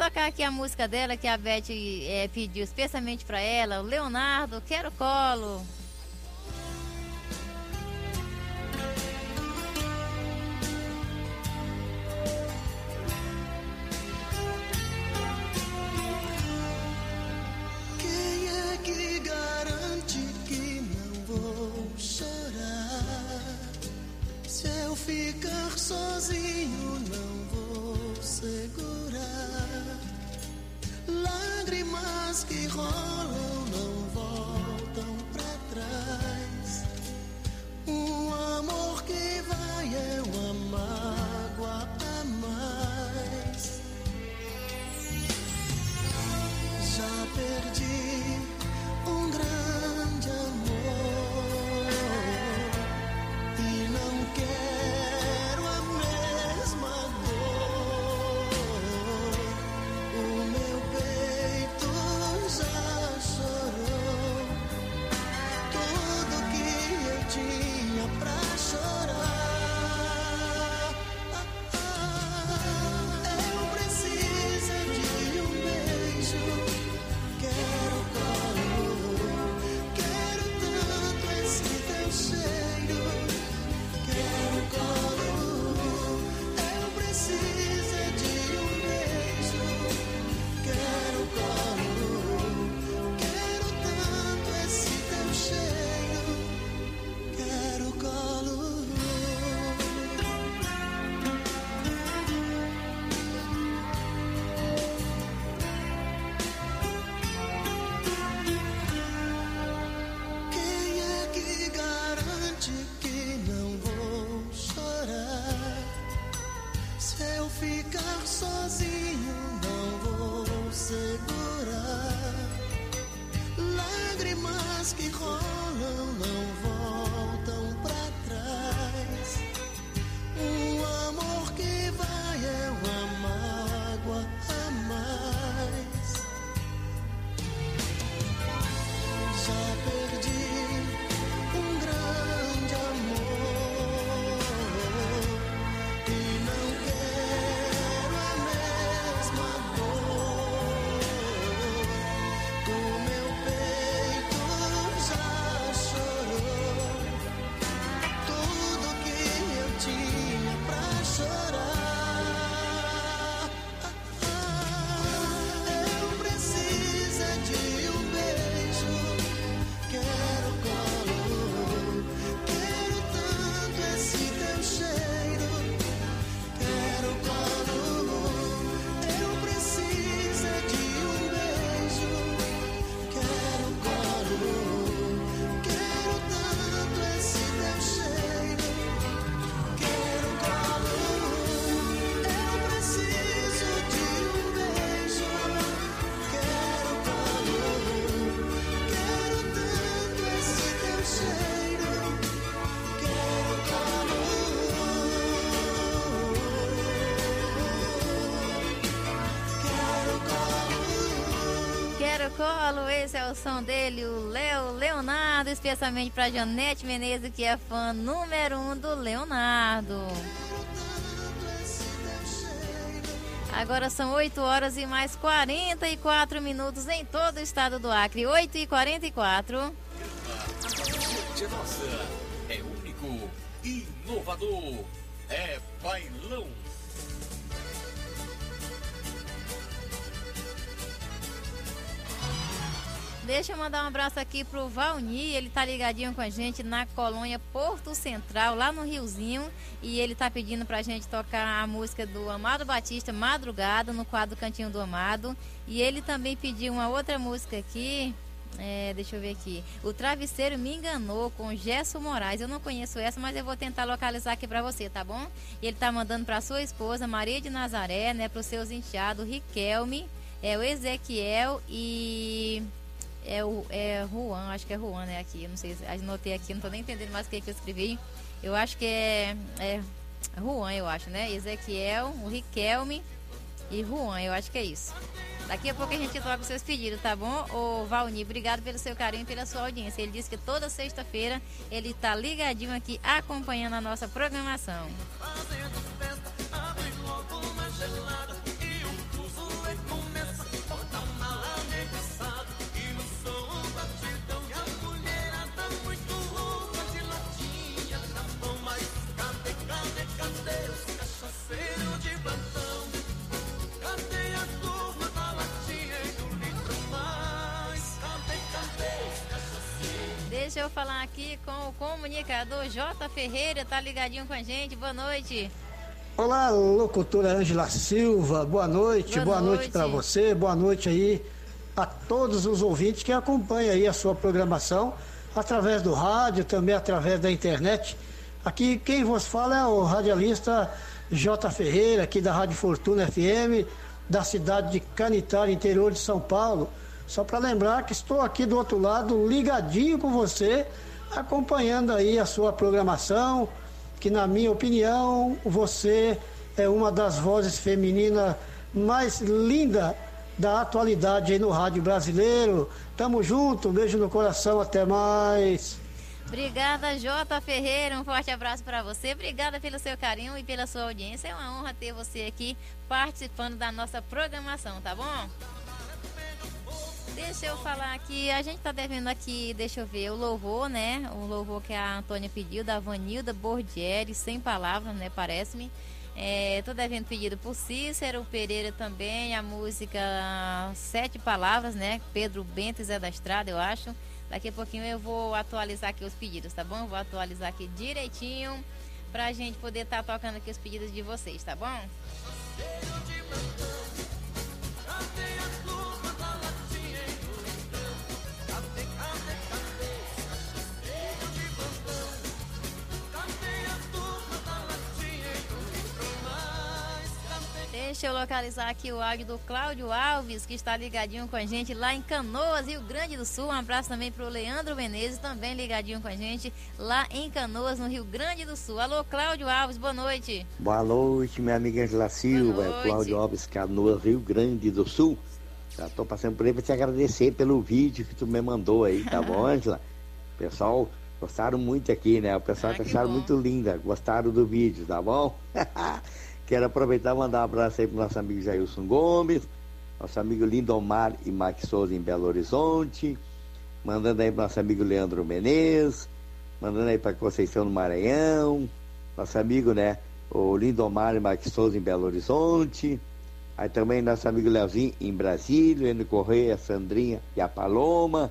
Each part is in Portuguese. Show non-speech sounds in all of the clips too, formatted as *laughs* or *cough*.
tocar aqui a música dela que a Beth é, pediu especialmente para ela. O Leonardo, quero colo. ficar sozinho não Lágrimas que rolam não voltam para trás. Um amor que vai é uma mágoa a mais. Já perdi colo, esse é o som dele, o Léo Leonardo, especialmente para Janete Menezes, que é fã número um do Leonardo. Agora são 8 horas e mais 44 minutos em todo o estado do Acre. 8 e 44. Gente nossa, é único, inovador, é bailão. Deixa eu mandar um abraço aqui pro Valni, ele tá ligadinho com a gente na colônia Porto Central, lá no Riozinho, e ele tá pedindo pra gente tocar a música do Amado Batista, Madrugada, no quadro Cantinho do Amado, e ele também pediu uma outra música aqui, é, deixa eu ver aqui, O Travesseiro Me Enganou, com Gesso Moraes, eu não conheço essa, mas eu vou tentar localizar aqui pra você, tá bom? E ele tá mandando pra sua esposa, Maria de Nazaré, né, pros seus enteados, Riquelme, é o Ezequiel e é o é Juan, acho que é Juan, né? Aqui, não sei, anotei aqui, não tô nem entendendo mais o que, que eu escrevi. Eu acho que é, é Juan, eu acho, né? Ezequiel, o Riquelme e Juan, eu acho que é isso. Daqui a pouco a gente toca os seus pedidos, tá bom? Ô Valni, obrigado pelo seu carinho e pela sua audiência. Ele disse que toda sexta-feira ele tá ligadinho aqui acompanhando a nossa programação. Fazendo festa, gelada Deixa eu falar aqui com o comunicador J. Ferreira, tá ligadinho com a gente. Boa noite. Olá, locutora Ângela Silva, boa noite, boa, Boa noite, noite. para você, boa noite aí a todos os ouvintes que acompanham aí a sua programação através do rádio, também através da internet. Aqui quem vos fala é o radialista J. Ferreira, aqui da Rádio Fortuna FM, da cidade de Canitar, interior de São Paulo. Só para lembrar que estou aqui do outro lado, ligadinho com você, acompanhando aí a sua programação, que na minha opinião você é uma das vozes femininas mais lindas da atualidade aí no rádio brasileiro. Tamo junto, beijo no coração, até mais. Obrigada, J. Ferreira. Um forte abraço para você. Obrigada pelo seu carinho e pela sua audiência. É uma honra ter você aqui participando da nossa programação, tá bom? Deixa eu falar aqui, a gente tá devendo aqui, deixa eu ver, o louvor, né? O louvor que a Antônia pediu, da Vanilda Bordieri, sem palavras, né? Parece-me. É, tô devendo pedido por Cícero Pereira também, a música Sete Palavras, né? Pedro Bento e Zé da Estrada, eu acho. Daqui a pouquinho eu vou atualizar aqui os pedidos, tá bom? Vou atualizar aqui direitinho pra gente poder estar tocando aqui os pedidos de vocês, tá bom? Deixa eu localizar aqui o áudio do Cláudio Alves, que está ligadinho com a gente lá em Canoas, Rio Grande do Sul. Um abraço também para o Leandro Menezes, também ligadinho com a gente lá em Canoas, no Rio Grande do Sul. Alô, Cláudio Alves, boa noite. Boa noite, minha amiga Angela Silva, noite. Cláudio Alves Canoas, Rio Grande do Sul. Já tô passando por aí para te agradecer pelo vídeo que tu me mandou aí, tá bom, *laughs* Angela? Pessoal, gostaram muito aqui, né? O pessoal Ah, que acharam bom. muito linda, gostaram do vídeo, tá bom? *laughs* Quero aproveitar e mandar um abraço aí pro nosso amigo Jailson Gomes, nosso amigo Lindomar e Max Souza em Belo Horizonte, mandando aí pro nosso amigo Leandro Menezes, mandando aí para Conceição do Maranhão, nosso amigo, né, o Lindomar e Max Souza em Belo Horizonte, aí também nosso amigo Leozinho em Brasília, Eno Correia, Sandrinha e a Paloma,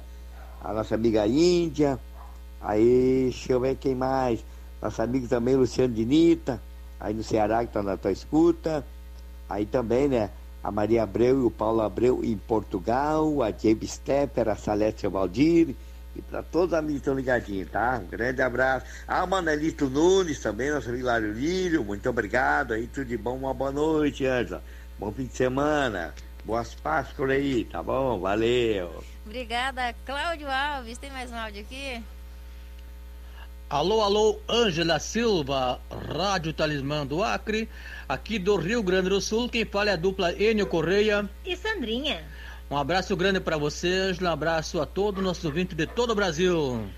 a nossa amiga Índia, aí deixa eu ver quem mais, nosso amigo também Luciano Dinita, aí no Ceará que está na tua escuta, aí também, né, a Maria Abreu e o Paulo Abreu em Portugal, a James Stepper, a Salete Valdir, e para todos os amigos que estão ligadinhos, tá? Um grande abraço. O Manelito Nunes também, nosso amigo Lário Lírio, muito obrigado aí, tudo de bom, uma boa noite, Ângela. Bom fim de semana, boas Páscoas aí, tá bom? Valeu. Obrigada, Cláudio Alves. Tem mais um áudio aqui? Alô, alô, Ângela Silva, Rádio Talismã do Acre, aqui do Rio Grande do Sul, quem fala é a dupla Enio Correia. E Sandrinha? Um abraço grande para você, Ângela, um abraço a todos os nossos ouvintes de todo o Brasil.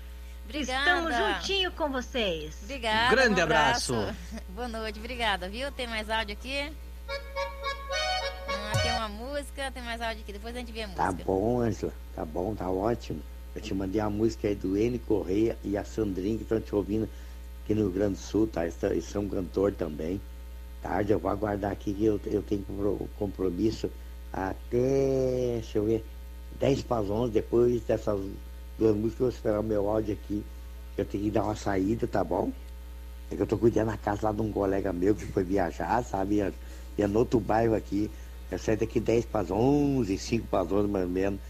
Obrigada. Estamos juntinho com vocês. Obrigada. Grande um abraço. abraço. Boa noite, obrigada, viu? Tem mais áudio aqui? Ah, tem uma música, tem mais áudio aqui. Depois a gente vê a música. Tá bom, Ângela, tá bom, tá ótimo. Eu te mandei a música aí do N Correia e a Sandrinha que estão te ouvindo aqui no Rio Grande do Sul, tá? Eles eles são cantor também. Tarde eu vou aguardar aqui que eu, eu tenho compro- compromisso até, deixa eu ver, 10 para as 11, depois dessas duas músicas eu vou esperar o meu áudio aqui. Eu tenho que dar uma saída, tá bom? É que eu tô cuidando da casa lá de um colega meu que foi viajar, sabe? E é no outro bairro aqui. Eu saio daqui 10 para as 11, 5 para as 11 mais ou menos.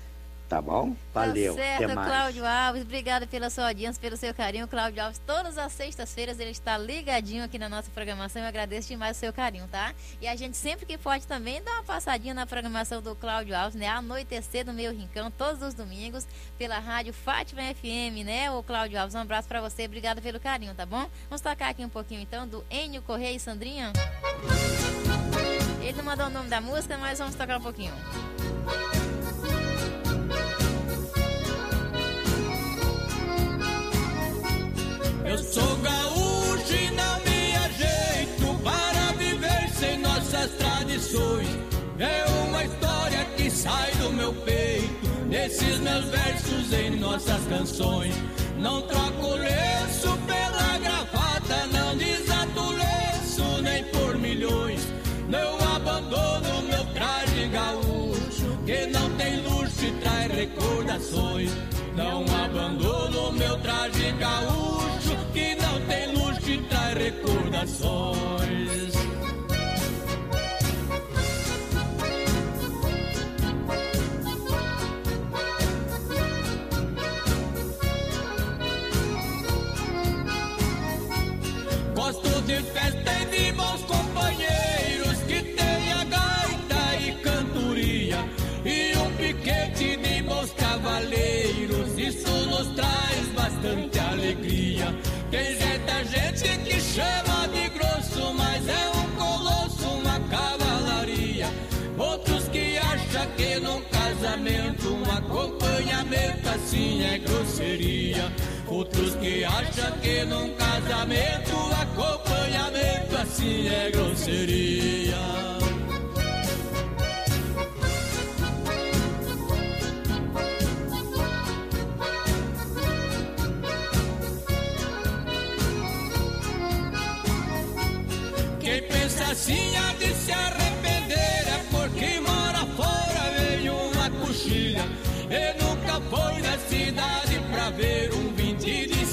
Tá bom? Valeu. Tá certo, Até mais. Cláudio Alves. Obrigada pela sua audiência, pelo seu carinho. Cláudio Alves, todas as sextas-feiras ele está ligadinho aqui na nossa programação. Eu agradeço demais o seu carinho, tá? E a gente sempre que pode também dá uma passadinha na programação do Cláudio Alves, né? Anoitecer do meu rincão, todos os domingos, pela rádio Fátima FM, né? O Cláudio Alves, um abraço pra você. Obrigada pelo carinho, tá bom? Vamos tocar aqui um pouquinho então do Enio Correia e Sandrinha. Ele não mandou o nome da música, mas vamos tocar um pouquinho. Eu sou gaúcho e não me ajeito para viver sem nossas tradições. É uma história que sai do meu peito, nesses meus versos em nossas canções. Não troco lenço pela gravata, não desato o lenço nem por milhões. Não abandono meu traje gaúcho, que não tem luxo e traz recordações. Não abandono meu traje gaúcho recordações. Acompanhamento assim é grosseria. Outros que acham que num casamento acompanhamento assim é grosseria.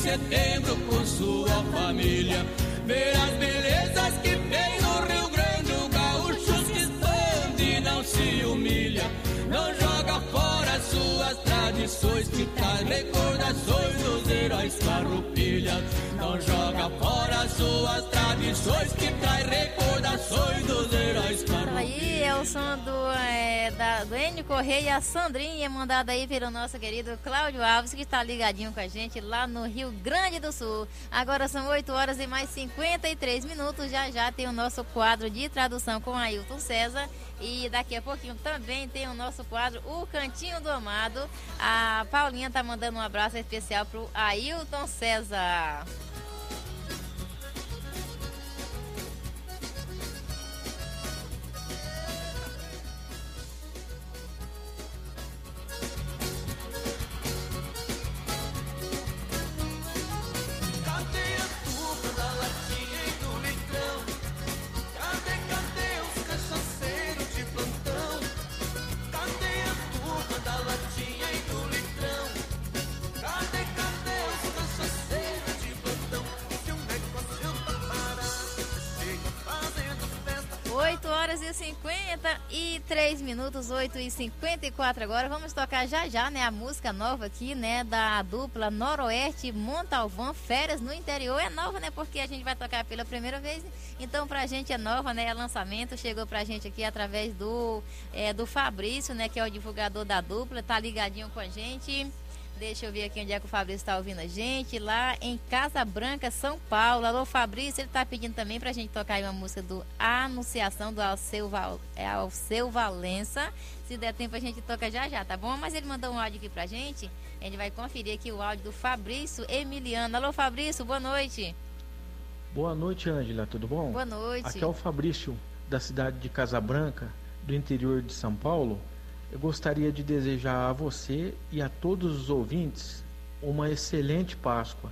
Setembro com sua família. Ver as belezas que tem no Rio Grande, o gaúcho se expande e não se humilha. Não joga fora suas tradições que traz recordações dos heróis farroupilhas. Não joga fora suas tradições que traz recordações dos heróis farroupilhas. Aí é o som do, é, da, do Enio Correia e a Sandrinha, mandada aí pelo nosso querido Cláudio Alves, que está ligadinho com a gente lá no Rio Grande do Sul. Agora são 8 horas e mais 53 minutos. Já já tem o nosso quadro de tradução com Ailton César. E daqui a pouquinho também tem o nosso quadro O Cantinho do Amado. A Paulinha tá mandando um abraço especial pro Ailton César. Horas e 53 minutos, 8 e 54 agora. Vamos tocar já já, né? A música nova aqui, né? Da dupla Noroeste Montalvão, Férias no Interior. É nova, né? Porque a gente vai tocar pela primeira vez. Então, pra gente é nova, né? É lançamento. Chegou pra gente aqui através do, é, do Fabrício, né? Que é o divulgador da dupla. Tá ligadinho com a gente. Deixa eu ver aqui onde é que o Fabrício está ouvindo a gente. Lá em Casa Branca, São Paulo. Alô, Fabrício. Ele está pedindo também para a gente tocar aí uma música do Anunciação do Alceu, Val, é Alceu Valença. Se der tempo, a gente toca já já, tá bom? Mas ele mandou um áudio aqui pra gente. A gente vai conferir aqui o áudio do Fabrício Emiliano. Alô, Fabrício, boa noite. Boa noite, Ângela, tudo bom? Boa noite. Aqui é o Fabrício, da cidade de Casabranca, do interior de São Paulo. Eu gostaria de desejar a você e a todos os ouvintes uma excelente Páscoa.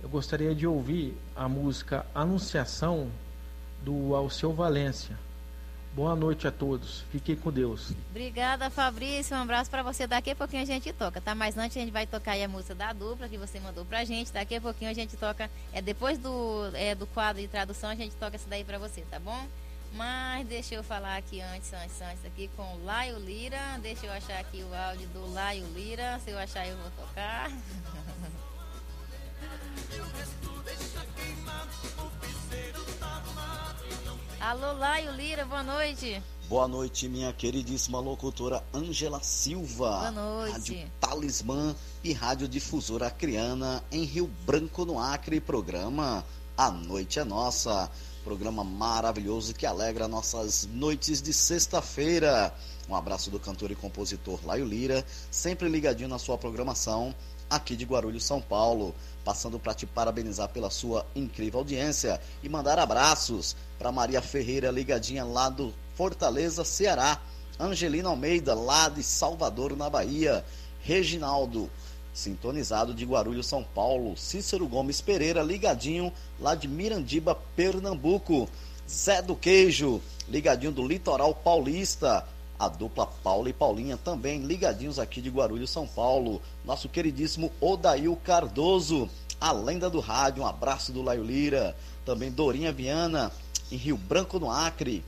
Eu gostaria de ouvir a música Anunciação do Alceu Valência. Boa noite a todos. Fiquem com Deus. Obrigada, Fabrício. Um abraço para você. Daqui a pouquinho a gente toca, tá? Mas antes a gente vai tocar a música da dupla que você mandou pra gente. Daqui a pouquinho a gente toca. É depois do, é, do quadro de tradução a gente toca essa daí pra você, tá bom? Mas deixa eu falar aqui antes, antes, antes aqui com o Laio Lira. Deixa eu achar aqui o áudio do Laio Lira. Se eu achar eu vou tocar. *laughs* Alô, Laio Lira, boa noite. Boa noite, minha queridíssima locutora Ângela Silva. Boa noite. Rádio Talismã e Rádio Difusora Acriana em Rio Branco, no Acre. Programa A Noite é Nossa. Programa maravilhoso que alegra nossas noites de sexta-feira. Um abraço do cantor e compositor Laio Lira, sempre ligadinho na sua programação aqui de Guarulhos, São Paulo. Passando para te parabenizar pela sua incrível audiência e mandar abraços para Maria Ferreira, ligadinha lá do Fortaleza, Ceará. Angelina Almeida, lá de Salvador, na Bahia. Reginaldo, sintonizado de Guarulhos, São Paulo. Cícero Gomes Pereira, ligadinho lá de Mirandiba, Pernambuco. Zé do Queijo, ligadinho do Litoral Paulista. a dupla Paula e Paulinha, também ligadinhos aqui de Guarulhos, São Paulo. Nosso queridíssimo Odail Cardoso, a lenda do rádio, um abraço do Laio Lira. Também Dorinha Viana, em Rio Branco, no Acre.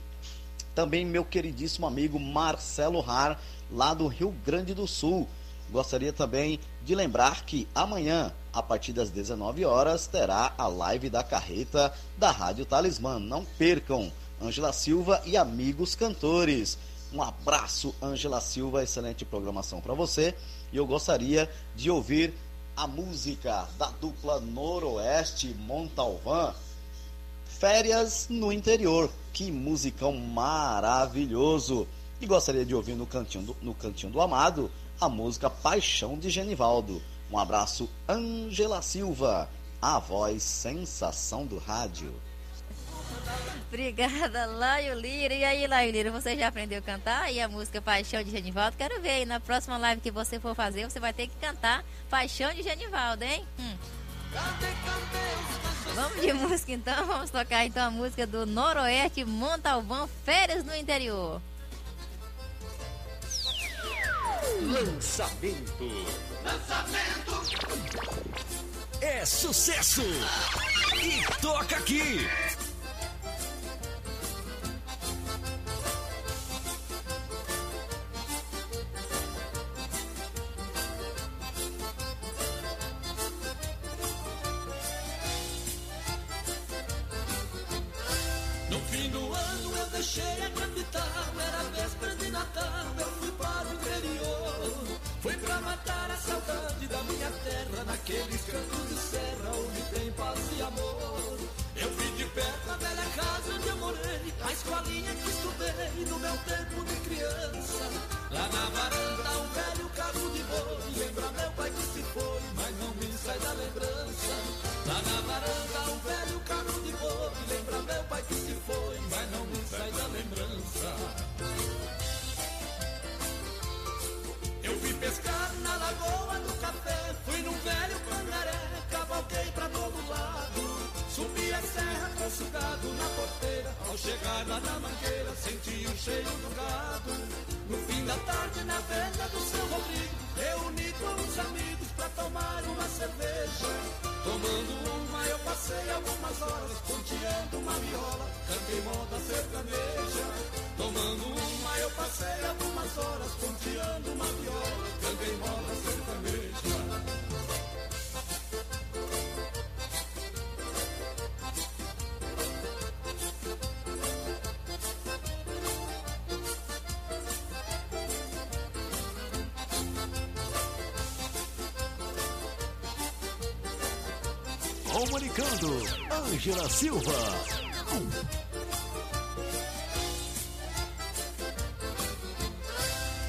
Também meu queridíssimo amigo Marcelo Har, lá do Rio Grande do Sul. Gostaria também de lembrar que amanhã, a partir das 19 horas, terá a live da carreta da Rádio Talismã. Não percam! Ângela Silva e amigos cantores. Um abraço, Ângela Silva, excelente programação para você. E eu gostaria de ouvir a música da dupla Noroeste Montalvã, Férias no Interior. Que musicão maravilhoso! E gostaria de ouvir no Cantinho do, no Cantinho do Amado a música Paixão de Genivaldo. Um abraço, Ângela Silva, a voz sensação do rádio. Obrigada, Laio Lira. E aí, Laio Lira, você já aprendeu a cantar? aí a música Paixão de Genivaldo? Quero ver aí na próxima live que você for fazer, você vai ter que cantar Paixão de Genivaldo, hein? Hum. Vamos de música então, vamos tocar então a música do Noroeste Montalvão, Férias no Interior. Lançamento. Lançamento. É sucesso. E toca aqui. No fim do ano eu deixei a estudei no meu tempo de criança. Lá na varanda um velho carro de boi, lembra meu pai que se foi, mas não me sai da lembrança. Lá na varanda um velho carro de boi, lembra meu pai que se foi, mas não me sai da lembrança. Chegar lá na mangueira, senti o cheiro do gado. No fim da tarde, na venda do seu Rodrigo, reuni com uns amigos pra tomar uma cerveja. Tomando uma, eu passei algumas horas, ponteando uma viola, cantei moda sertaneja. Tomando uma, eu passei algumas horas, ponteando uma viola, cantei moda sertaneja. Comunicando, Ângela Silva.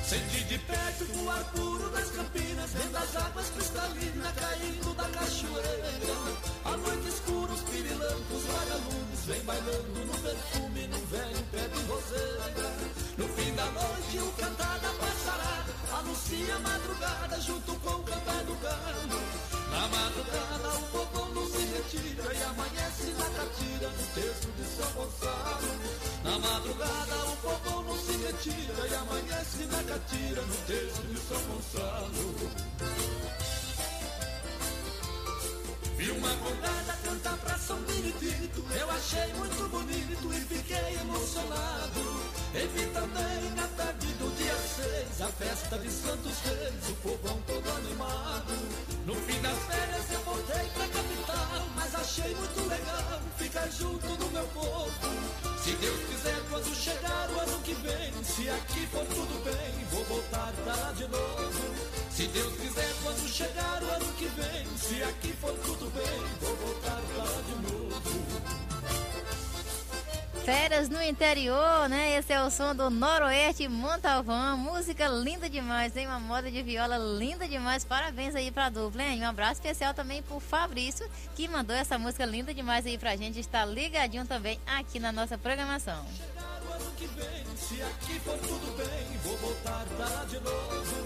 Senti de perto o ar puro das campinas, vendo as águas cristalinas caindo da cachoeira. A noite escura, os pirilampos, vagalumes, vem bailando no perfume, no velho pé de roseira. No fim da noite, o cantar da passarada anuncia a madrugada junto com o cantar do galo. Na madrugada, o povão não e amanhece na catira, no texto de São Gonçalo. Na madrugada, o povão não se retira e amanhece na catira, no texto de São Gonçalo. Vi uma condada cantar pra São Benedito, eu achei muito bonito e fiquei emocionado. E vi também na tarde do dia 6 a festa de Santos Reis, o povão todo animado. No fim das férias eu voltei pra achei muito legal ficar junto do meu povo. Se Deus quiser, quando chegar o ano que vem, se aqui for tudo bem, vou voltar pra lá de novo. Se Deus quiser, quando chegar o ano que vem, se aqui for tudo bem, vou voltar pra lá de novo. Férias no interior, né? Esse é o som do Noroeste Montalvão. Música linda demais, tem uma moda de viola linda demais. Parabéns aí pra dupla, hein? Um abraço especial também pro Fabrício, que mandou essa música linda demais aí pra gente. Está ligadinho também aqui na nossa programação. Chegar o ano que vem, se aqui for tudo bem, vou voltar de novo.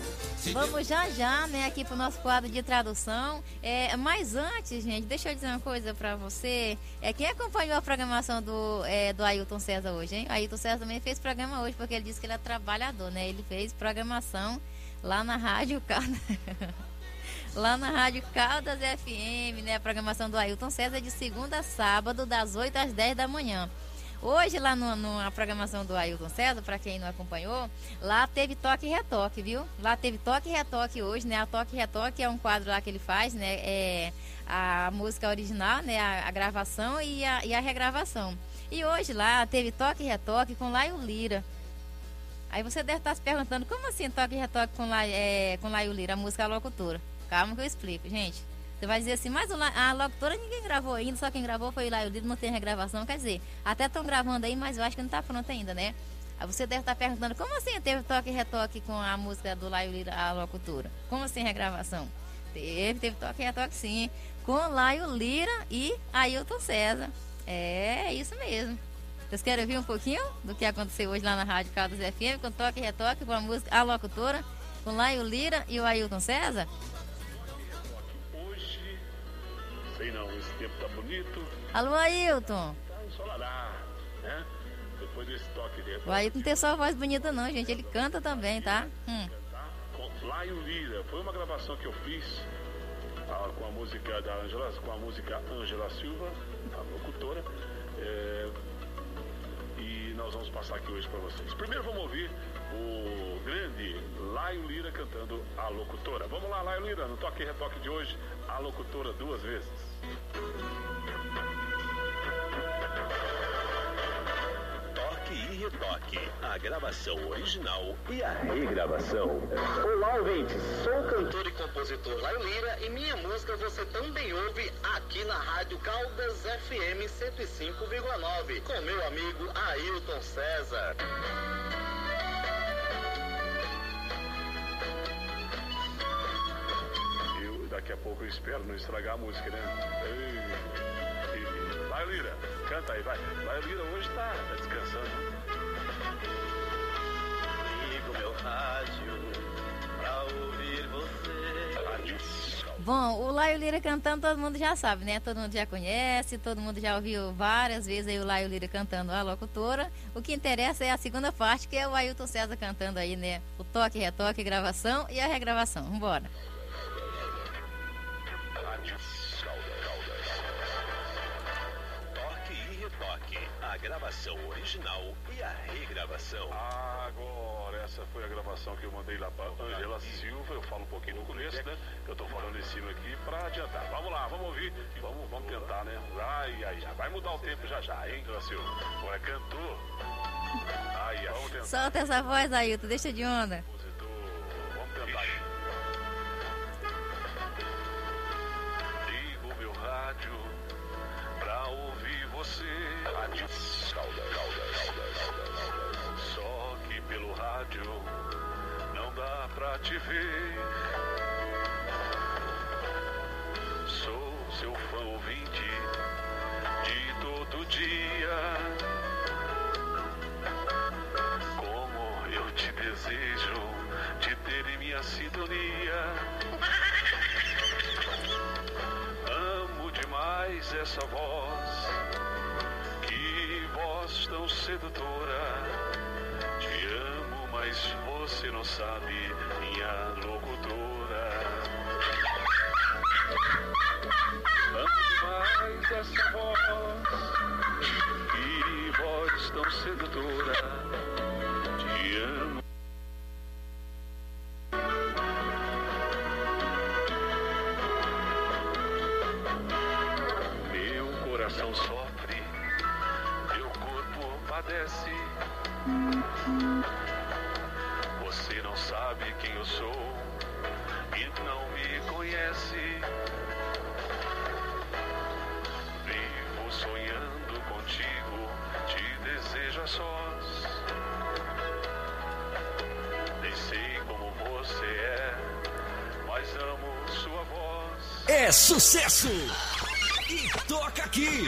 Vamos já já, né, aqui pro nosso quadro de tradução. É, mas antes, gente, deixa eu dizer uma coisa pra você. É, quem acompanhou a programação do, é, do Ailton César hoje, hein? Ailton César também fez programa hoje, porque ele disse que ele é trabalhador, né? Ele fez programação lá na Rádio *laughs* lá na Rádio Caldas FM, né? A programação do Ailton César é de segunda a sábado, das 8 às 10 da manhã. Hoje, lá no, no- na programação do Ailton César, para quem não acompanhou, lá teve toque e retoque, viu? Lá teve toque e retoque hoje, né? A toque e retoque é um quadro lá que ele faz, né? É a música original, né? A, a gravação e a, e a regravação. E hoje lá teve toque e retoque com Laio Lira. Aí você deve estar se perguntando, como assim toque e retoque com, Lai, é, com Laio Lira, a música locutora? Calma que eu explico, gente. Você vai dizer assim, mas a locutora ninguém gravou ainda, só quem gravou foi o Laio Lira, não tem regravação. Quer dizer, até estão gravando aí, mas eu acho que não está pronto ainda, né? Você deve estar perguntando, como assim teve toque e retoque com a música do Laio Lira, a locutora? Como assim regravação? Teve, teve toque e retoque sim, com Laio Lira e Ailton César. É, é isso mesmo. Vocês querem ouvir um pouquinho do que aconteceu hoje lá na Rádio Caldas FM, com toque e retoque, com a música A Locutora, com Laio Lira e o Ailton César? Sei não, esse tempo tá bonito, Alô, Ailton! tá ensolarado, né? Depois desse toque de O Ailton não tem só voz bonita não, gente, ele canta também, tá? Hum. com Laio Lira. Foi uma gravação que eu fiz ah, com a música da Angela, com a música Angela Silva, a locutora. é, e nós vamos passar aqui hoje para vocês. Primeiro vamos ouvir o grande Laio Lira cantando a locutora. Vamos lá, Laio Lira, no toque e retoque de hoje, a locutora duas vezes. Toque e retoque. A gravação original e a regravação. Olá, ouvintes. Sou o cantor e compositor Laio Lira e minha música você também ouve aqui na Rádio Caldas FM 105,9 com meu amigo Ailton César. Daqui a pouco eu espero não estragar a música, né? Ei, ei, Vai, Lira, canta aí, vai. Vai, Lira, hoje tá, tá descansando. Ligo meu rádio pra ouvir você. Rádio. Bom, o Laio Lira cantando todo mundo já sabe, né? Todo mundo já conhece, todo mundo já ouviu várias vezes aí o Laio Lira cantando a locutora. O que interessa é a segunda parte, que é o Ailton César cantando aí, né? O toque, retoque, gravação e a regravação. Vambora. A gravação original e a regravação. Agora, essa foi a gravação que eu mandei lá pra Angela Silva. Eu falo um pouquinho no começo, né? Eu tô falando em cima aqui pra adiantar. Vamos lá, vamos ouvir. Vamos, vamos tentar, né? Ai, ai, já vai mudar o tempo já já, hein, Angela Silva? Agora cantor. Ai, ai, vamos tentar. Solta essa voz, Ailton, deixa de onda. Dá pra te ver. Sou seu fã ouvinte de todo dia. Como eu te desejo te ter em minha sintonia. Amo demais essa voz, que voz tão sedutora. Te amo, mas você não sabe, minha locutora. Amo demais essa voz, que voz tão sedutora. É sucesso! E toca aqui!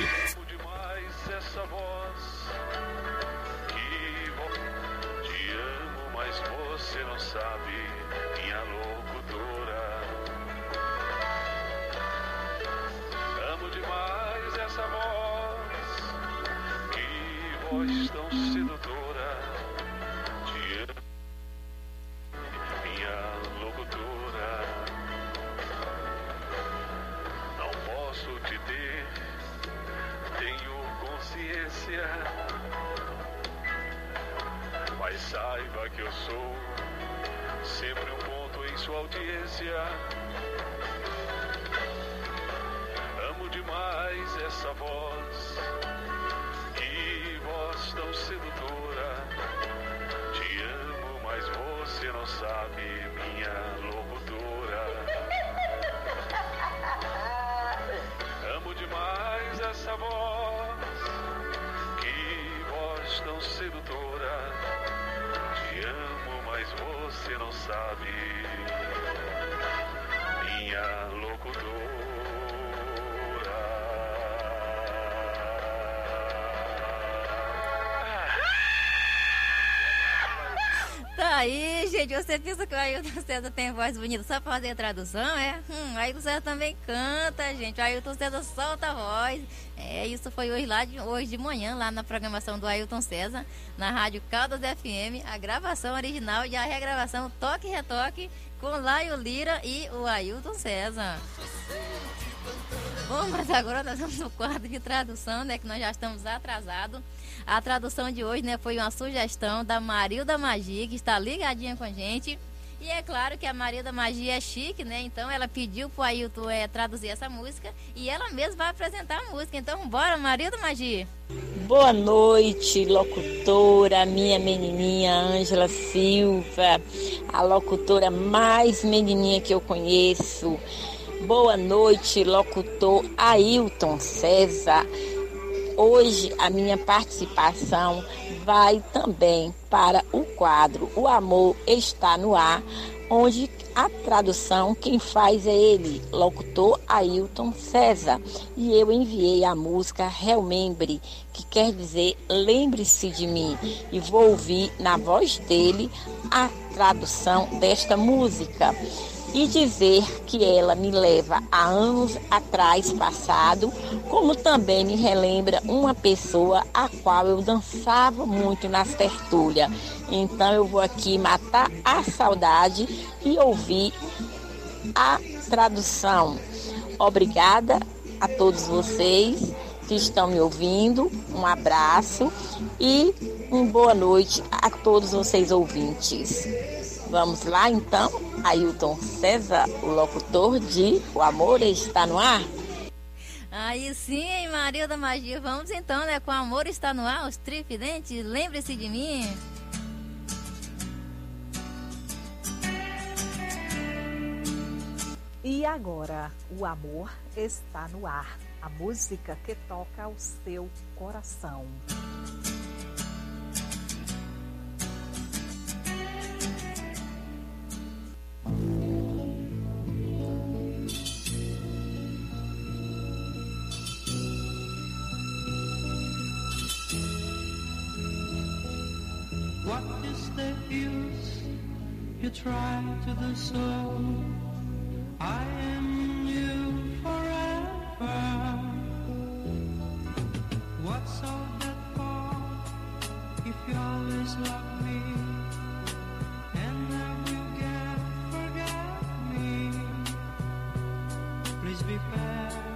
Você pensa que o Ailton César tem voz bonita só pra fazer tradução, é? Hum, o Ailton César também canta, gente. O Ailton César solta a voz. É, isso foi hoje lá de, hoje de manhã, lá na programação do Ailton César, na Rádio Caldas FM, a gravação original e a regravação Toque Retoque com Laio Lira e o Ailton César. Bom, mas agora nós vamos no quadro de tradução, né? Que nós já estamos atrasados. A tradução de hoje, né, foi uma sugestão da Marilda Magia, que está ligadinha com a gente. E é claro que a Marilda Magia é chique, né? Então ela pediu pro Ailton é, traduzir essa música e ela mesma vai apresentar a música. Então bora, Marilda Magia. Boa noite, locutora, minha menininha Ângela Silva, a locutora mais menininha que eu conheço. Boa noite, locutor Ailton César. Hoje a minha participação vai também para o quadro O Amor Está no Ar, onde a tradução quem faz é ele, locutor Ailton César. E eu enviei a música Remembre, que quer dizer lembre-se de mim. E vou ouvir na voz dele a tradução desta música e dizer que ela me leva a anos atrás passado, como também me relembra uma pessoa a qual eu dançava muito nas tertúlias. Então eu vou aqui matar a saudade e ouvir a tradução. Obrigada a todos vocês que estão me ouvindo. Um abraço e uma boa noite a todos vocês ouvintes. Vamos lá então, Ailton César, o locutor de O Amor Está no Ar. Aí sim, Maria da Magia. Vamos então, né? Com o amor está no ar, os trifidentes, lembre-se de mim. E agora, o amor está no ar. A música que toca o seu coração. What is the use you try to do so? I am you forever. What's all that for if you always love me? Fair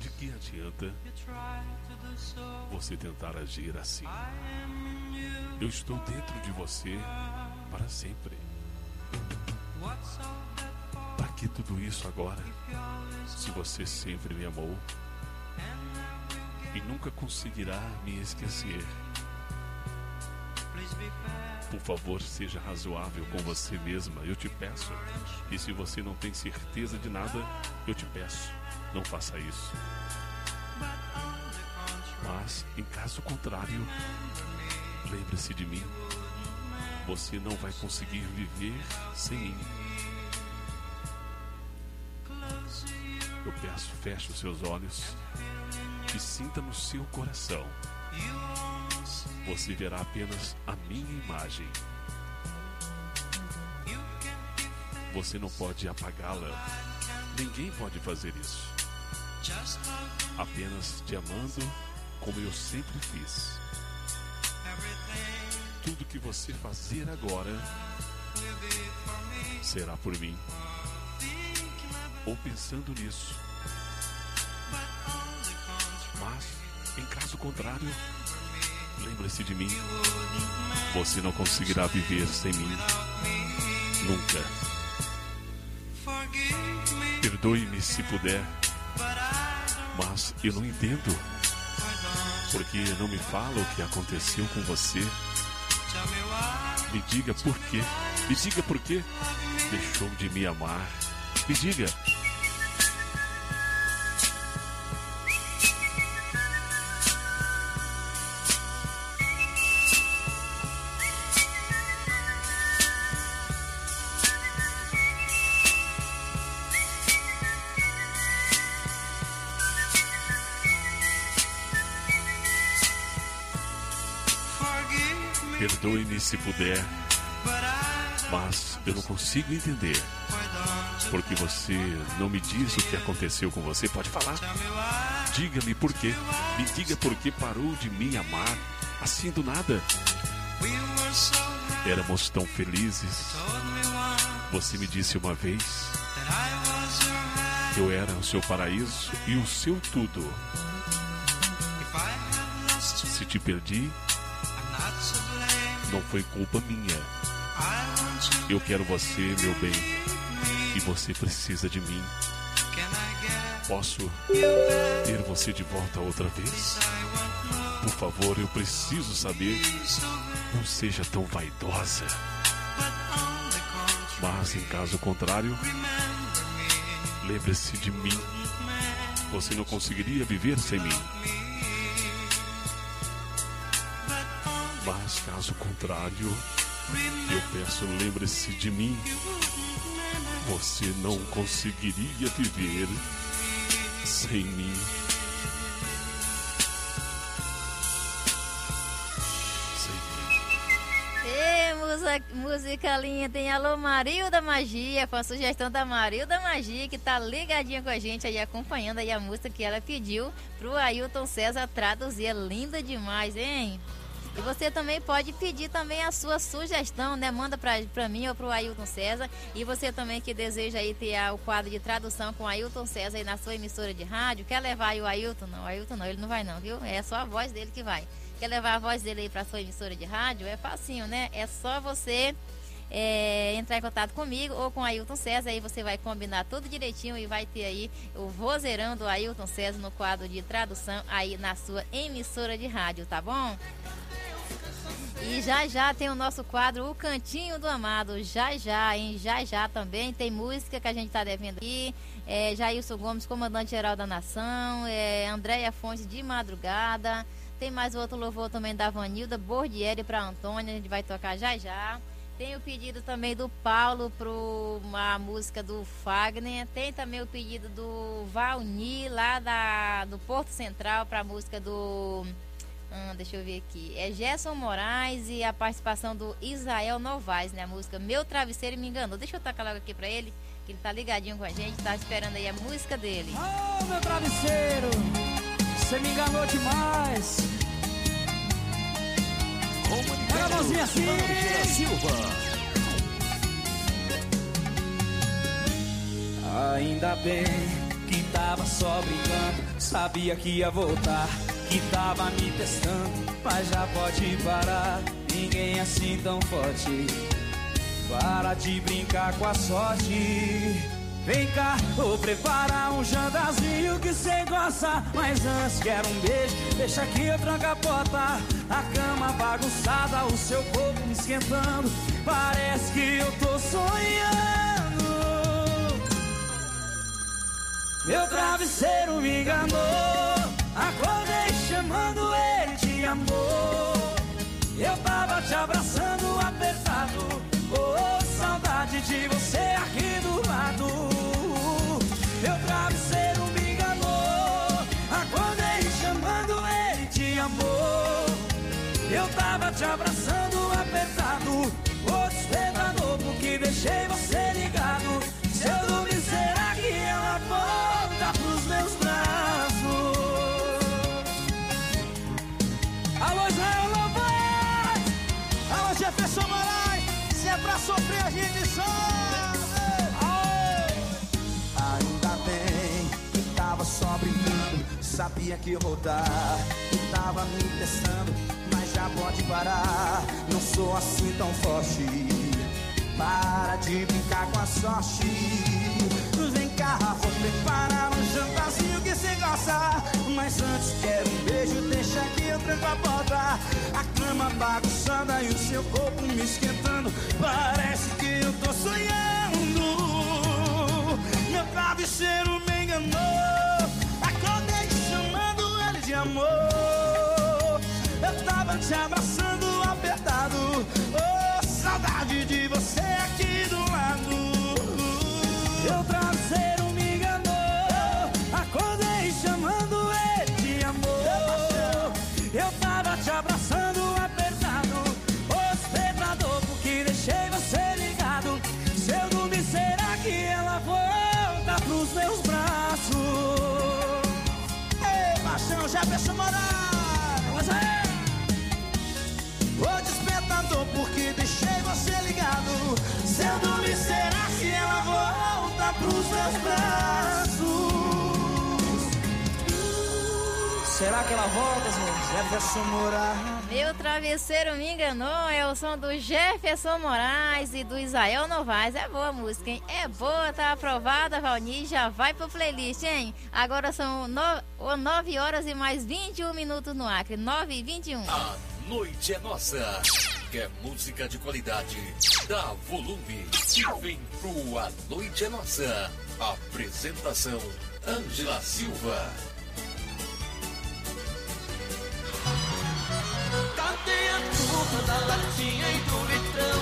De que adianta você tentar agir assim? Eu estou dentro de você para sempre. Para que tudo isso agora? Se você sempre me amou e nunca conseguirá me esquecer. Por favor, seja razoável com você mesma, eu te peço. E se você não tem certeza de nada, eu te peço, não faça isso. Mas, em caso contrário, lembre-se de mim. Você não vai conseguir viver sem mim. Eu peço, feche os seus olhos e sinta no seu coração. Você verá apenas a minha imagem. Você não pode apagá-la. Ninguém pode fazer isso. Apenas te amando como eu sempre fiz. Tudo que você fazer agora será por mim. Ou pensando nisso. Mas, em caso contrário, lembre-se de mim. Você não conseguirá viver sem mim. Nunca. Perdoe-me se puder, mas eu não entendo. Porque não me fala o que aconteceu com você. Me diga por quê. Me diga por quê deixou de me amar. Me diga. Se puder, mas eu não consigo entender. Porque você não me diz o que aconteceu com você. Pode falar. Diga-me por quê. Me diga por que parou de me amar assim do nada. Éramos tão felizes. Você me disse uma vez que eu era o seu paraíso e o seu tudo. Se te perdi, não foi culpa minha. Eu quero você, meu bem, e você precisa de mim. Posso ter você de volta outra vez? Por favor, eu preciso saber. Não seja tão vaidosa. Mas, em caso contrário, lembre-se de mim. Você não conseguiria viver sem mim. Mas, caso contrário, eu peço, lembre-se de mim. Você não conseguiria viver sem mim. Música, linha tem Alô Marilda Magia, com a sugestão da Marilda Magia, que tá ligadinha com a gente aí, acompanhando aí a música que ela pediu pro Ailton César traduzir. É linda demais, hein? E você também pode pedir também a sua sugestão, né? Manda pra mim ou pro Ailton César. E você também que deseja aí ter o quadro de tradução com o Ailton César aí na sua emissora de rádio. Quer levar aí o Ailton? Não, o Ailton não, ele não vai não, viu? É só a voz dele que vai. Quer levar a voz dele aí pra sua emissora de rádio? É facinho, né? É só você é, entrar em contato comigo ou com Ailton César, aí você vai combinar tudo direitinho e vai ter aí o vozeirão do Ailton César no quadro de tradução aí na sua emissora de rádio, tá bom? E já já tem o nosso quadro O Cantinho do Amado, já já, hein? Já já também tem música que a gente tá devendo aqui. É, Jailson Gomes, comandante geral da nação, é, Andréia Fontes de madrugada. Tem mais outro louvor também da Vanilda Bordieri para Antônia, a gente vai tocar já já. Tem o pedido também do Paulo para uma música do Fagner. Tem também o pedido do Valni, lá da, do Porto Central, para a música do. hum, deixa eu ver aqui. É Gerson Moraes e a participação do Israel Novaes, né? A música Meu Travesseiro Me Enganou. Deixa eu tocar logo aqui para ele, que ele tá ligadinho com a gente, tá esperando aí a música dele. Ô meu travesseiro, você me enganou demais. Pega a mãozinha assim. Ainda bem que tava só brincando. Sabia que ia voltar, que tava me testando. Mas já pode parar, ninguém é assim tão forte. Para de brincar com a sorte. Vem cá, vou preparar um jantarzinho que cê gosta. Mas antes quero um beijo, deixa que eu tranco a porta. A cama bagunçada, o seu corpo me esquentando. Parece que eu tô sonhando. Meu travesseiro me enganou. Acordei chamando ele de amor. Eu tava te abraçando apertado. Oh, saudade de você deixei você ligado. Se eu dormir, será que ela volta pros meus braços? Alô, Israel Lobato! Alô, Jefferson Moraes! Se é pra sofrer, a gente sofre! Ainda bem que tava só brincando, sabia que ia rodar, que tava me testando, mas já pode parar, não sou assim tão forte. Para de brincar com a sorte. Vem cá, vou preparar um jantarzinho que cê gosta. Mas antes quero um beijo, deixa que eu tranco a porta. A cama bagunçada e o seu corpo me esquentando. Parece que eu tô sonhando. Meu travesseiro me enganou. Acordei chamando ele de amor. Eu tava te abraçando apertado. Oh, saudade de você aqui do lado. Meu travesseiro braços? Será que ela volta, gente? Jefferson Moraes. Meu travesseiro me enganou, é o som do Jefferson Moraes e do Israel Novaes. É boa a música, hein? É boa, tá aprovada, Valni, já vai pro playlist, hein? Agora são 9 horas e mais 21 minutos no Acre, 9 e 21. A noite é nossa. Quer música de qualidade? Dá volume e vem pro A Noite é Nossa. Apresentação: Ângela Silva. Da latinha e do litrão?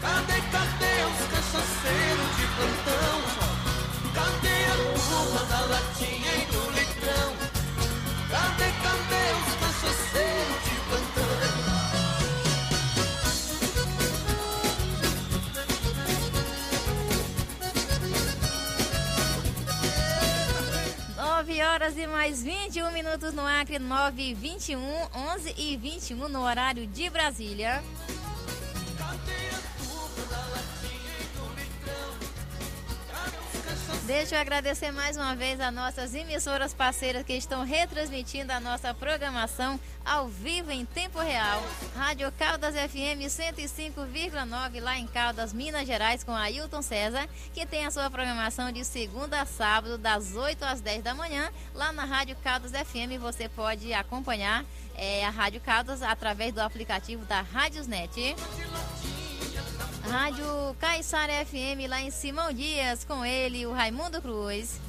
Cadê, cadê horas e mais 21 minutos no Acre, 9 e 21, 11 e 21 no horário de Brasília. Deixa eu agradecer mais uma vez a nossas emissoras parceiras que estão retransmitindo a nossa programação ao vivo em tempo real. Rádio Caldas FM 105,9 lá em Caldas, Minas Gerais, com Ailton César, que tem a sua programação de segunda a sábado, das 8 às 10 da manhã. Lá na Rádio Caldas FM você pode acompanhar é, a Rádio Caldas através do aplicativo da Rádiosnet. Rádio Caiçara FM lá em Simão Dias, com ele, o Raimundo Cruz.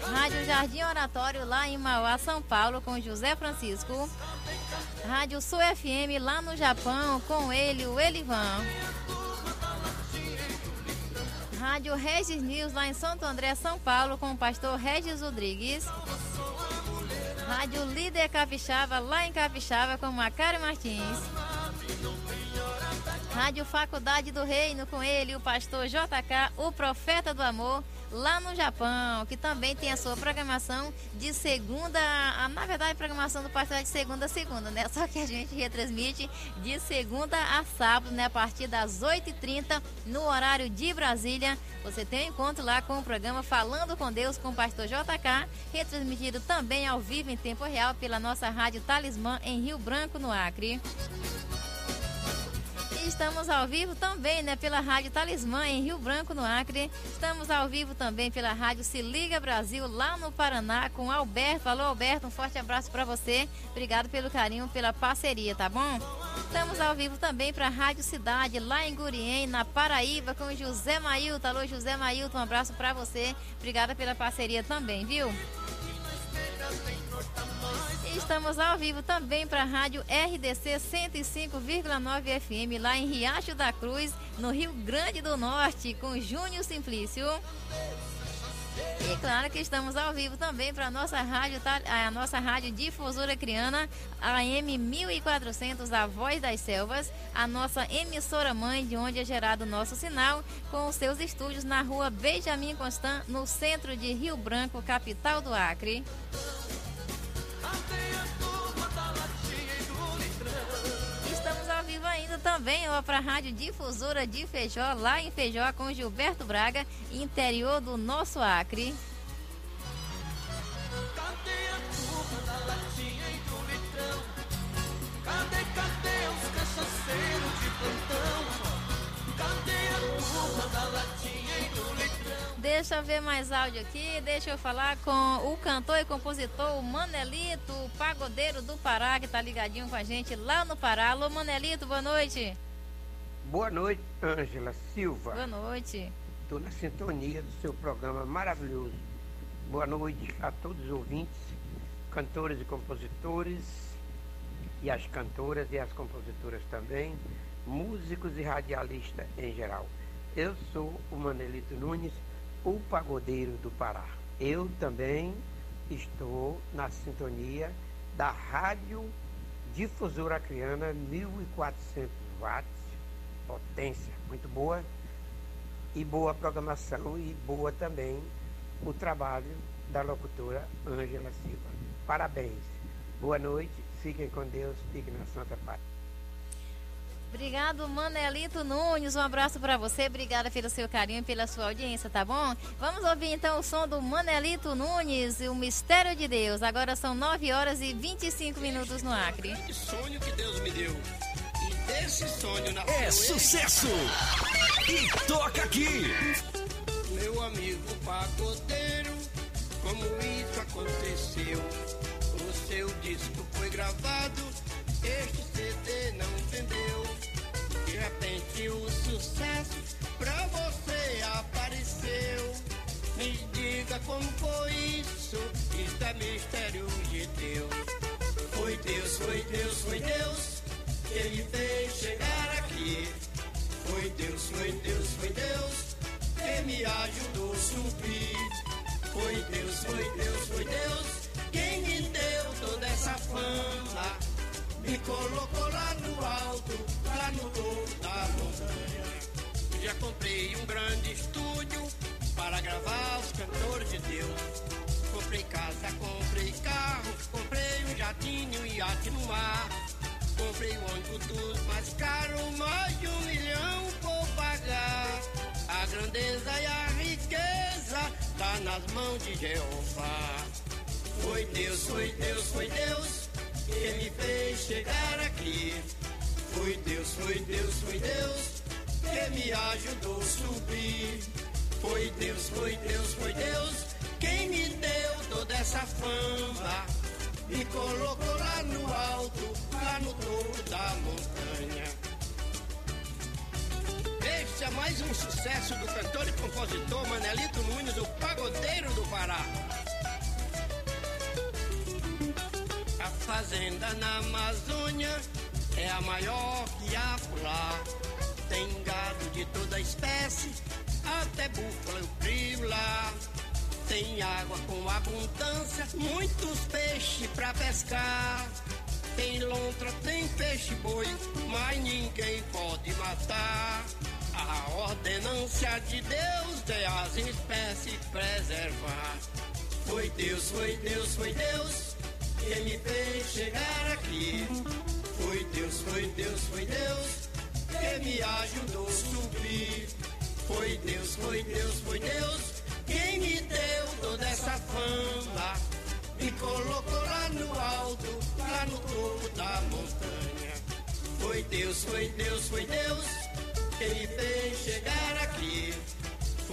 Rádio Jardim Oratório lá em Mauá, São Paulo, com José Francisco. Rádio Sul FM lá no Japão, com ele, o Elivan. Rádio Regis News lá em Santo André, São Paulo, com o pastor Regis Rodrigues. Rádio Líder Capixaba lá em Capixaba, com Macário Martins. Rádio Faculdade do Reino, com ele, o pastor JK, o profeta do amor, lá no Japão, que também tem a sua programação de segunda, a, na verdade, a programação do pastor é de segunda a segunda, né? Só que a gente retransmite de segunda a sábado, né? A partir das 8h30, no horário de Brasília. Você tem um encontro lá com o programa Falando com Deus com o pastor JK, retransmitido também ao vivo em tempo real pela nossa rádio Talismã em Rio Branco, no Acre. Estamos ao vivo também, né, pela Rádio Talismã em Rio Branco, no Acre. Estamos ao vivo também pela Rádio Se Liga Brasil, lá no Paraná, com Alberto. Alô, Alberto, um forte abraço para você. Obrigado pelo carinho, pela parceria, tá bom? Estamos ao vivo também para a Rádio Cidade, lá em Gurien, na Paraíba, com José Mailton. Alô, José Mailton, um abraço para você. Obrigada pela parceria também, viu? Estamos ao vivo também para a rádio RDC 105,9 FM lá em Riacho da Cruz, no Rio Grande do Norte, com Júnior Simplício. E claro que estamos ao vivo também para a nossa rádio, tá? a nossa rádio difusora criana, AM 1400, a Voz das Selvas, a nossa emissora mãe, de onde é gerado o nosso sinal, com os seus estúdios na rua Benjamin Constant, no centro de Rio Branco, capital do Acre. Estamos ao vivo ainda também para a Rádio Difusora de Feijó, lá em Feijó, com Gilberto Braga, interior do nosso Acre. Cadê a turma da latinha e do litrão? Cadê, cadê Deixa eu ver mais áudio aqui. Deixa eu falar com o cantor e compositor Manelito, o pagodeiro do Pará, que tá ligadinho com a gente lá no Pará. Alô, Manelito, boa noite. Boa noite, Ângela Silva. Boa noite. Estou na sintonia do seu programa maravilhoso. Boa noite a todos os ouvintes, cantores e compositores, e as cantoras e as compositoras também, músicos e radialistas em geral. Eu sou o Manelito Nunes, o pagodeiro do Pará. Eu também estou na sintonia da Rádio Difusora Acreana 1400 watts, potência muito boa e boa programação e boa também o trabalho da locutora Ângela Silva. Parabéns. Boa noite, fiquem com Deus, fiquem na Santa Paz. Obrigado, Manelito Nunes. Um abraço para você. Obrigada pelo seu carinho e pela sua audiência, tá bom? Vamos ouvir então o som do Manelito Nunes, o Mistério de Deus. Agora são 9 horas e 25 minutos no Acre. sonho que Deus me deu. E desse sonho na É sucesso! E toca aqui! Meu amigo pagodeiro, como isso aconteceu? O seu disco foi gravado, este CD não vendeu. De repente o sucesso pra você apareceu. Me diga como foi isso, isto é mistério de Deus. Foi Deus, foi Deus, foi Deus, que me fez chegar aqui. Foi Deus, foi Deus, foi Deus, que me ajudou a subir. Foi Deus, foi Deus, foi Deus, quem me deu toda essa fama. Me colocou lá no alto, lá no topo da montanha. Já comprei um grande estúdio para gravar os cantores de Deus. Comprei casa, comprei carro, comprei um jatinho e iate no mar. Comprei o ônibus dos mais caro, mais de um milhão vou pagar. A grandeza e a riqueza tá nas mãos de Jeová. Foi Deus, foi Deus, foi Deus que me fez chegar aqui. Foi Deus, foi Deus, foi Deus que me ajudou a subir. Foi Deus, foi Deus, foi Deus quem me deu toda essa fama. Me colocou lá no alto, lá no topo da montanha. Este é mais um sucesso do cantor e compositor Manelito Nunes, o pagodeiro do Pará. A fazenda na Amazônia é a maior que há por lá. Tem gado de toda espécie, até búfalo eu crio lá. Tem água com abundância, muitos peixes pra pescar. Tem lontra, tem peixe boi, mas ninguém pode matar. A ordenância de Deus é as espécies preservar. Foi Deus, foi Deus, foi Deus que me fez chegar aqui. Foi Deus, foi Deus, foi Deus que me ajudou a subir. Foi Deus, foi Deus, foi Deus quem me deu toda essa fama. Me colocou lá no alto, lá no topo da montanha. Foi Deus, foi Deus, foi Deus que me fez chegar aqui.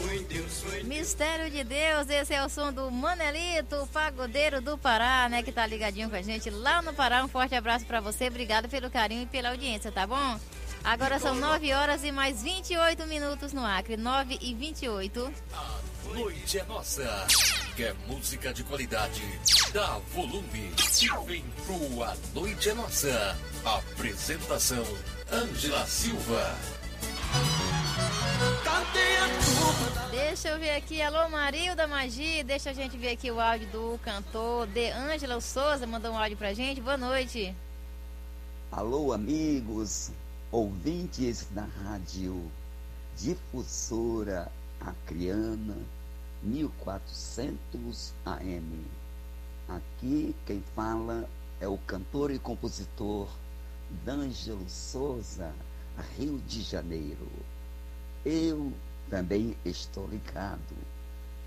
Foi Deus, foi Mistério de Deus, esse é o som do Manelito, o pagodeiro do Pará, né, que tá ligadinho com a gente lá no Pará. Um forte abraço para você, obrigado pelo carinho e pela audiência, tá bom? Agora são 9 horas e mais 28 minutos no Acre, 9 e 28. A noite é nossa. Quer música de qualidade? Dá volume vem pro A Noite é Nossa. Apresentação: Ângela Silva. Deixa eu ver aqui, alô Marilda Magia, deixa a gente ver aqui o áudio do cantor De Ângela Souza, mandou um áudio pra gente, boa noite. Alô, amigos, ouvintes da rádio Difusora Acriana 1400 AM. Aqui quem fala é o cantor e compositor D'Angelo Souza, Rio de Janeiro. Eu também estou ligado,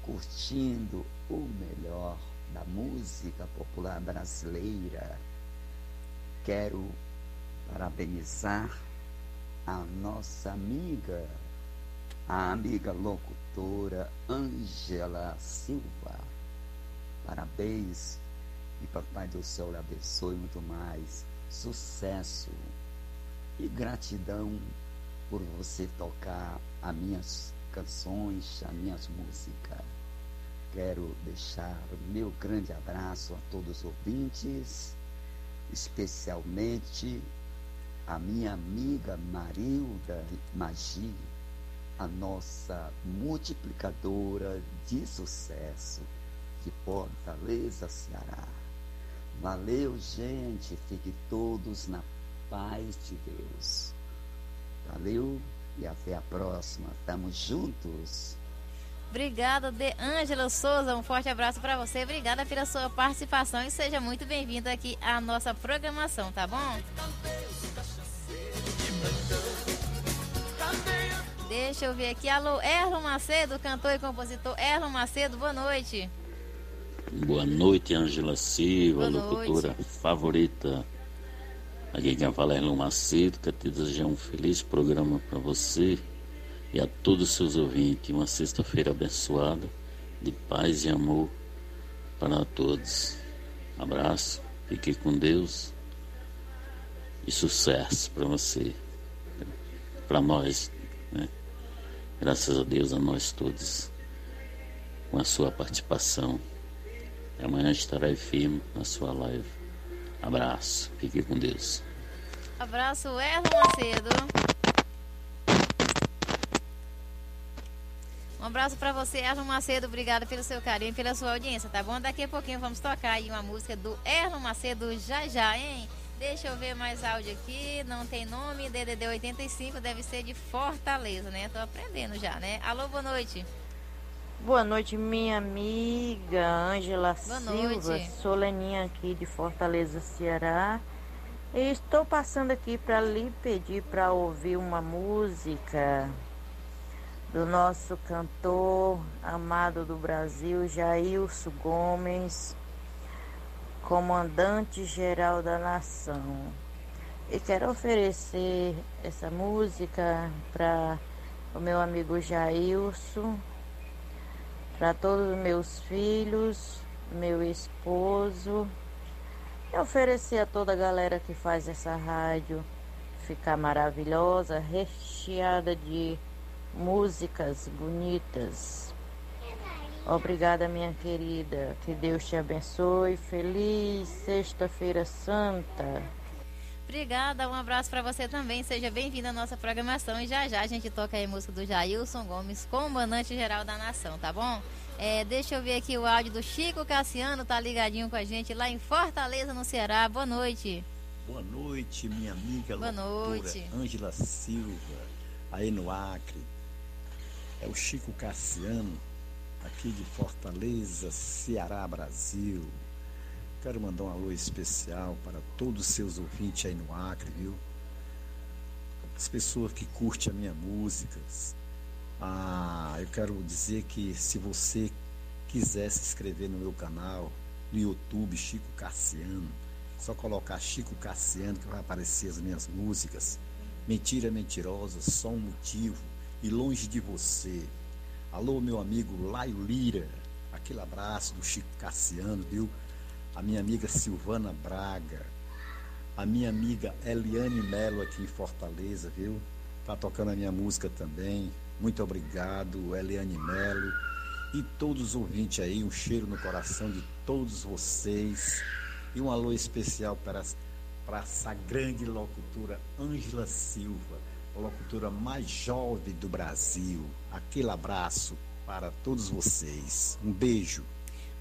curtindo o melhor da música popular brasileira. Quero parabenizar a nossa amiga, a amiga locutora Ângela Silva. Parabéns e Papai do Céu lhe abençoe muito mais. Sucesso e gratidão por você tocar as minhas canções, as minhas músicas. Quero deixar meu grande abraço a todos os ouvintes, especialmente a minha amiga Marilda Magi, a nossa multiplicadora de sucesso de Fortaleza, Ceará. Valeu, gente. Fiquem todos na paz de Deus. Valeu e até a próxima. Tamo juntos. Obrigada, De Ângela Souza. Um forte abraço para você. Obrigada pela sua participação e seja muito bem-vindo aqui à nossa programação, tá bom? Deixa eu ver aqui. Alô, Erlon Macedo, cantor e compositor. Erlon Macedo, boa noite. Boa noite, Ângela Silva, Boa locutora noite. favorita. Aqui quem fala é Erlon Macedo, quero te desejar um feliz programa para você e a todos os seus ouvintes. Uma sexta-feira abençoada, de paz e amor para todos. Abraço, fique com Deus e sucesso para você, para nós, né? Graças a Deus, a nós todos, com a sua participação. Amanhã estarei firme na sua live. Abraço, fique com Deus. Abraço, Erlon Macedo. Um abraço pra você, Erlon Macedo. Obrigada pelo seu carinho e pela sua audiência, tá bom? Daqui a pouquinho vamos tocar aí uma música do Erlon Macedo já já, hein? Deixa eu ver mais áudio aqui. Não tem nome. DDD 85 deve ser de Fortaleza, né? Tô aprendendo já, né? Alô, boa noite. Boa noite, minha amiga Ângela Silva. noite. Sou Leninha aqui de Fortaleza, Ceará. E estou passando aqui para lhe pedir para ouvir uma música do nosso cantor amado do Brasil, Jailson Gomes, comandante-geral da nação. E quero oferecer essa música para o meu amigo Jailson, para todos os meus filhos, meu esposo, e oferecer a toda a galera que faz essa rádio ficar maravilhosa, recheada de músicas bonitas. Obrigada, minha querida. Que Deus te abençoe. Feliz Sexta-feira Santa. Obrigada, um abraço para você também. Seja bem-vindo à nossa programação. E já já a gente toca aí a música do Jailson Gomes, comandante geral da nação, tá bom? É, deixa eu ver aqui o áudio do Chico Cassiano, tá ligadinho com a gente lá em Fortaleza, no Ceará. Boa noite. Boa noite, minha amiga Boa noite. Ângela Silva, aí no Acre. É o Chico Cassiano, aqui de Fortaleza, Ceará, Brasil. Quero mandar um alô especial para todos os seus ouvintes aí no Acre, viu? As pessoas que curtem a minha música. Ah, eu quero dizer que se você quiser se inscrever no meu canal, no YouTube, Chico Cassiano, só colocar Chico Cassiano que vai aparecer as minhas músicas. Mentira mentirosa, só um motivo e longe de você. Alô, meu amigo Laio Lira, aquele abraço do Chico Cassiano, viu? A minha amiga Silvana Braga, a minha amiga Eliane Melo aqui em Fortaleza, viu? Tá tocando a minha música também. Muito obrigado, Eliane Melo. E todos os ouvintes aí, um cheiro no coração de todos vocês. E um alô especial para, para essa grande locutora Ângela Silva, a locutora mais jovem do Brasil. Aquele abraço para todos vocês. Um beijo.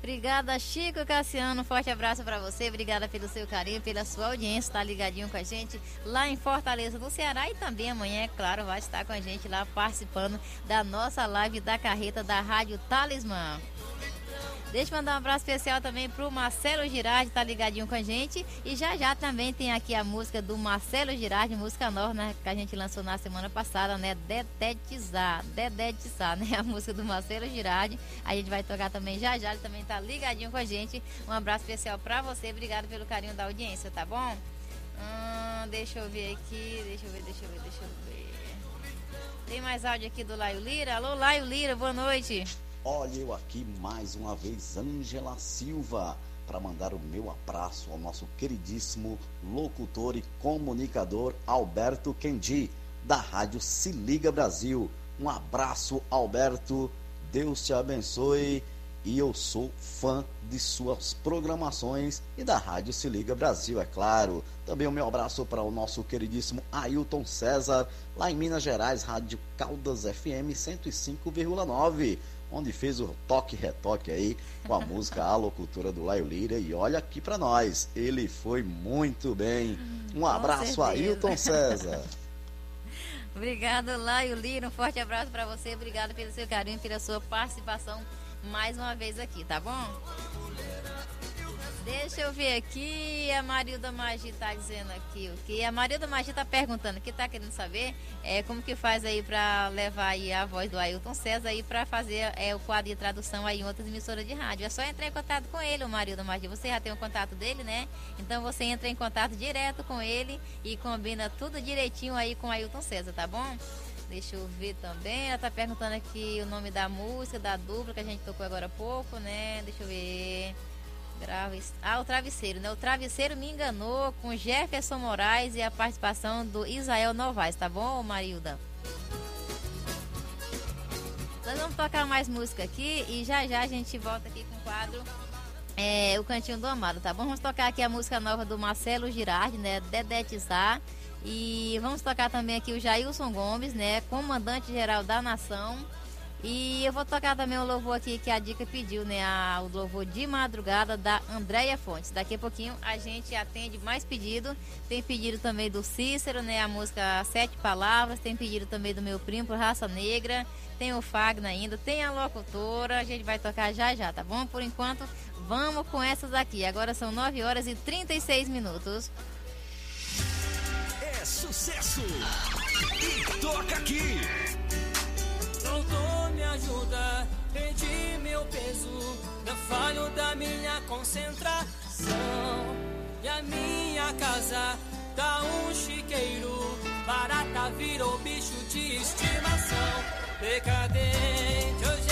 Obrigada, Chico Cassiano. Forte abraço para você. Obrigada pelo seu carinho, pela sua audiência. Tá ligadinho com a gente lá em Fortaleza, no Ceará. E também amanhã, é claro, vai estar com a gente lá participando da nossa live da carreta da Rádio Talismã. Deixa eu mandar um abraço especial também pro Marcelo Girardi, tá ligadinho com a gente. E já já também tem aqui a música do Marcelo Girardi, música nova, né? Que a gente lançou na semana passada, né? Dedetizar, Dedetizar, né? A música do Marcelo Girardi. A gente vai tocar também já já, ele também tá ligadinho com a gente. Um abraço especial pra você, obrigado pelo carinho da audiência, tá bom? Hum, deixa eu ver aqui, deixa eu ver, deixa eu ver, deixa eu ver. Tem mais áudio aqui do Laio Lira. Alô, Laio Lira, boa noite. Olha eu aqui mais uma vez, Ângela Silva, para mandar o meu abraço ao nosso queridíssimo locutor e comunicador Alberto Kendi, da Rádio Se Liga Brasil. Um abraço, Alberto. Deus te abençoe. E eu sou fã de suas programações e da Rádio Se Liga Brasil, é claro. Também o meu abraço para o nosso queridíssimo Ailton César, lá em Minas Gerais, Rádio Caldas FM 105,9 onde fez o toque retoque aí com a música A Locutora do Laio Lira e olha aqui para nós, ele foi muito bem. Um abraço certeza. Ailton César. *laughs* Obrigado, Laio Lira. Um forte abraço para você. Obrigado pelo seu carinho, pela sua participação mais uma vez aqui, tá bom? Deixa eu ver aqui, a Marilda Magi tá dizendo aqui o que? A Marilda Magi tá perguntando, que tá querendo saber é, como que faz aí para levar aí a voz do Ailton César aí para fazer é, o quadro de tradução aí em outras emissoras de rádio. É só entrar em contato com ele, o Marilda Magi. Você já tem o contato dele, né? Então você entra em contato direto com ele e combina tudo direitinho aí com o Ailton César, tá bom? Deixa eu ver também. Ela tá perguntando aqui o nome da música, da dupla que a gente tocou agora há pouco, né? Deixa eu ver. Ah, o Travesseiro, né? O Travesseiro me enganou com Jefferson Moraes e a participação do Israel Novaes, tá bom, Marilda? Nós vamos tocar mais música aqui e já já a gente volta aqui com o quadro é, O Cantinho do Amado, tá bom? Vamos tocar aqui a música nova do Marcelo Girardi, né? Dedetizar. E vamos tocar também aqui o Jailson Gomes, né? Comandante-geral da Nação. E eu vou tocar também o louvor aqui que a Dica pediu, né? A, o louvor de madrugada da Andréia Fontes. Daqui a pouquinho a gente atende mais pedido. Tem pedido também do Cícero, né? A música Sete Palavras. Tem pedido também do meu primo, por Raça Negra. Tem o Fagna ainda. Tem a locutora. A gente vai tocar já já, tá bom? Por enquanto, vamos com essas aqui. Agora são 9 horas e 36 minutos. É sucesso! E toca aqui! pronto me ajuda. Perdi meu peso, não falho da minha concentração. E a minha casa tá um chiqueiro, barata virou bicho de estimação. Decadente, eu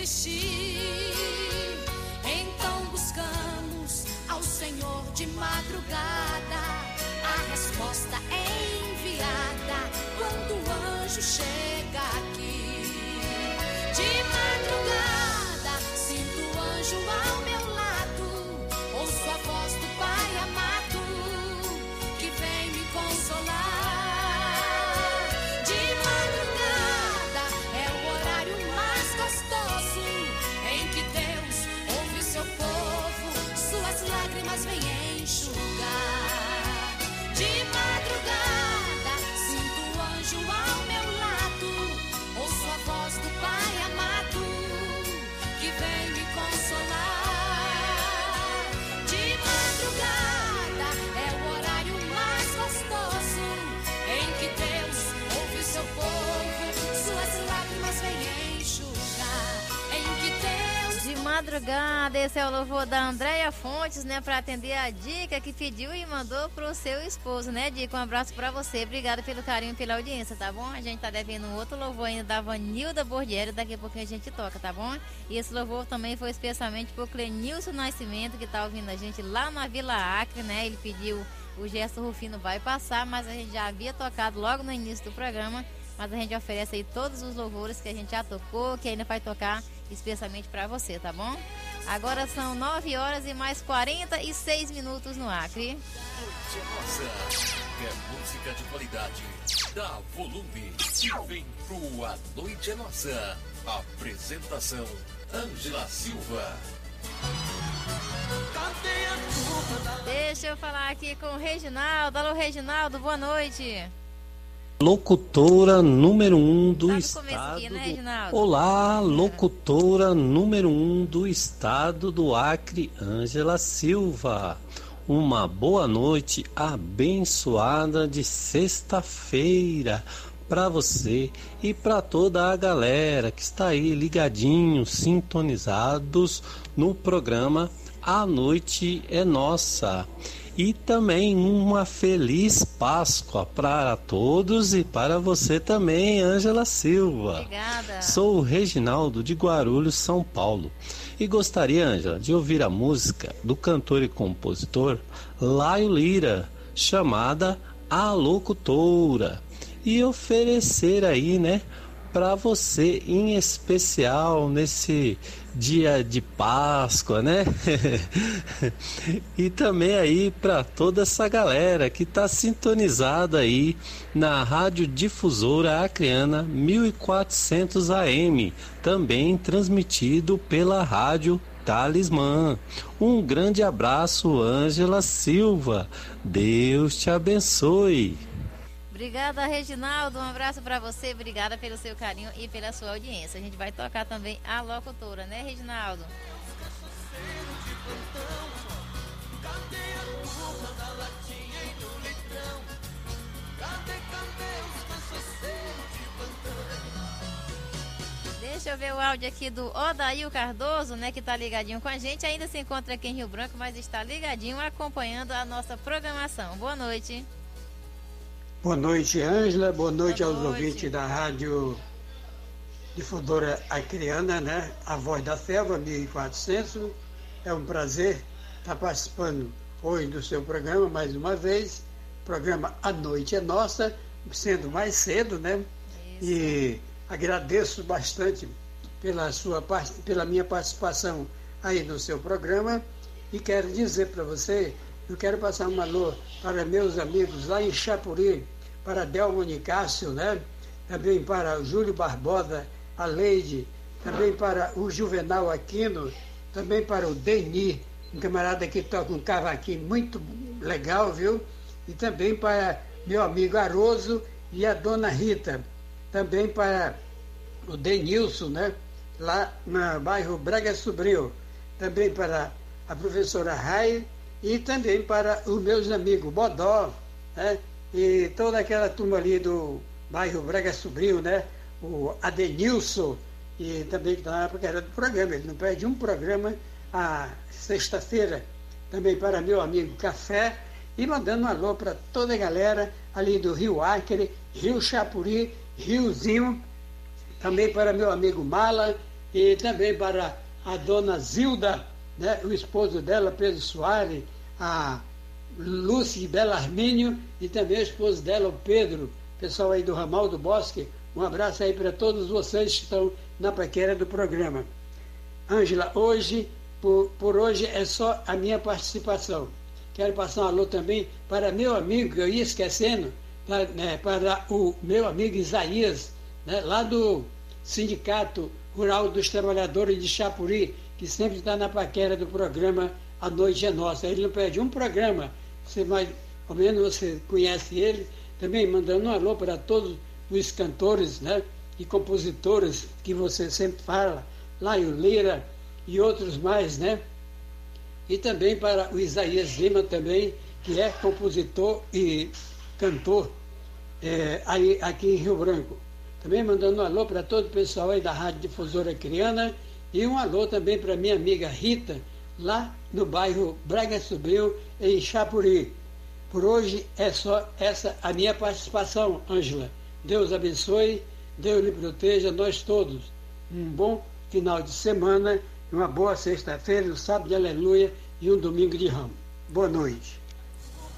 desistir. Madrugada, esse é o louvor da Andréia Fontes, né? Pra atender a dica que pediu e mandou pro seu esposo, né, Dica? Um abraço pra você. Obrigada pelo carinho e pela audiência, tá bom? A gente tá devendo um outro louvor ainda da Vanilda Bordieri, daqui a pouquinho a gente toca, tá bom? E esse louvor também foi especialmente pro Clenilson Nascimento, que tá ouvindo a gente lá na Vila Acre, né? Ele pediu o gesto Rufino vai passar, mas a gente já havia tocado logo no início do programa. Mas a gente oferece aí todos os louvores que a gente já tocou, que ainda vai tocar especialmente para você, tá bom? Agora são 9 horas e mais 46 minutos no Acre. Noite é nossa. Quer música de qualidade? Dá volume e vem pro A Noite é Nossa. Apresentação Ângela Silva. Deixa eu falar aqui com o Reginaldo. Alô, Reginaldo, boa noite. Locutora número um do Tá estado. né? Olá, locutora número um do estado do Acre, Ângela Silva. Uma boa noite abençoada de sexta-feira para você e para toda a galera que está aí ligadinhos, sintonizados no programa A Noite é Nossa. E também uma feliz Páscoa para todos e para você também, Ângela Silva. Obrigada. Sou o Reginaldo de Guarulhos, São Paulo. E gostaria, Ângela, de ouvir a música do cantor e compositor Laio Lira, chamada A Locutora. E oferecer aí, né, para você em especial nesse dia de Páscoa, né? *laughs* e também aí para toda essa galera que está sintonizada aí na Rádio Difusora Acreana 1400 AM, também transmitido pela Rádio Talismã. Um grande abraço, Ângela Silva. Deus te abençoe. Obrigada, Reginaldo. Um abraço para você. Obrigada pelo seu carinho e pela sua audiência. A gente vai tocar também a locutora, né, Reginaldo? Deixa eu ver o áudio aqui do Odail Cardoso, né, que tá ligadinho com a gente. Ainda se encontra aqui em Rio Branco, mas está ligadinho acompanhando a nossa programação. Boa noite. Boa noite, Ângela. Boa noite Boa aos noite. ouvintes da Rádio Difusora Acreana, né? A Voz da Selva, 1400. É um prazer estar participando hoje do seu programa mais uma vez. Programa A Noite é Nossa, sendo mais cedo, né? E agradeço bastante pela sua pela minha participação aí no seu programa e quero dizer para você, eu quero passar um alô para meus amigos lá em Chapuri, para Delmo Nicásio, né? Também para Júlio Barbosa, a Leide, também para o Juvenal Aquino, também para o Deni, um camarada que toca um cavaquinho muito legal, viu? E também para meu amigo Aroso e a dona Rita. Também para o Denilson, né? Lá no bairro Braga Sobrio. Também para a professora Rai e também para os meus amigos Bodó, né? E toda aquela turma ali do bairro Braga Sobrio, né? O Adenilson, e também que está porque era do programa, ele não perde um programa a sexta-feira, também para meu amigo Café, e mandando um alô para toda a galera ali do Rio Acre, Rio Chapuri, Riozinho, também para meu amigo Mala e também para a dona Zilda, né, o esposo dela, Pedro Soares, a Lúcia Belarmínio e também o esposo dela, o Pedro, pessoal aí do Ramal do Bosque. Um abraço aí para todos vocês que estão na paquera do programa. Ângela, hoje, por, por hoje é só a minha participação. Quero passar um alô também para meu amigo, que eu ia esquecendo, para, né, para o meu amigo Isaías, né, lá do Sindicato Rural dos Trabalhadores de Chapuri, que sempre está na paquera do programa A Noite é Nossa. Ele não perde um programa, você mais ou menos você conhece ele, também mandando um alô para todos os cantores né, e compositores que você sempre fala, Laio Lira e outros mais, né? E também para o Isaías Lima também, que é compositor e cantor é, aí, aqui em Rio Branco. Também mandando um alô para todo o pessoal aí da Rádio Difusora Criana e um alô também para minha amiga Rita, lá no bairro Braga Subiu, em Chapuri. Por hoje é só essa a minha participação, Ângela. Deus abençoe, Deus lhe proteja, nós todos. Um bom final de semana, uma boa sexta-feira, um sábado de aleluia e um domingo de ramo. Boa noite.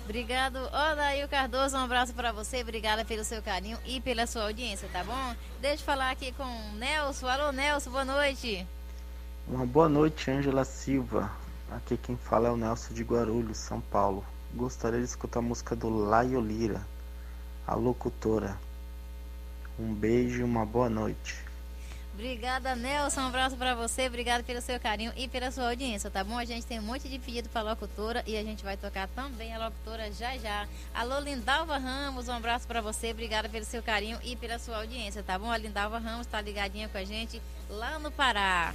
Obrigado, Odail Cardoso. Um abraço para você. Obrigada pelo seu carinho e pela sua audiência, tá bom? Deixa eu falar aqui com o Nelson. Alô, Nelson, boa noite. Uma boa noite, Ângela Silva. Aqui quem fala é o Nelson de Guarulhos, São Paulo. Gostaria de escutar a música do Laio Lira, a locutora. Um beijo e uma boa noite. Obrigada, Nelson. Um abraço para você. Obrigado pelo seu carinho e pela sua audiência, tá bom? A gente tem um monte de pedido para locutora e a gente vai tocar também a locutora já já. Alô, Lindalva Ramos. Um abraço para você. Obrigada pelo seu carinho e pela sua audiência, tá bom? A Lindalva Ramos está ligadinha com a gente lá no Pará.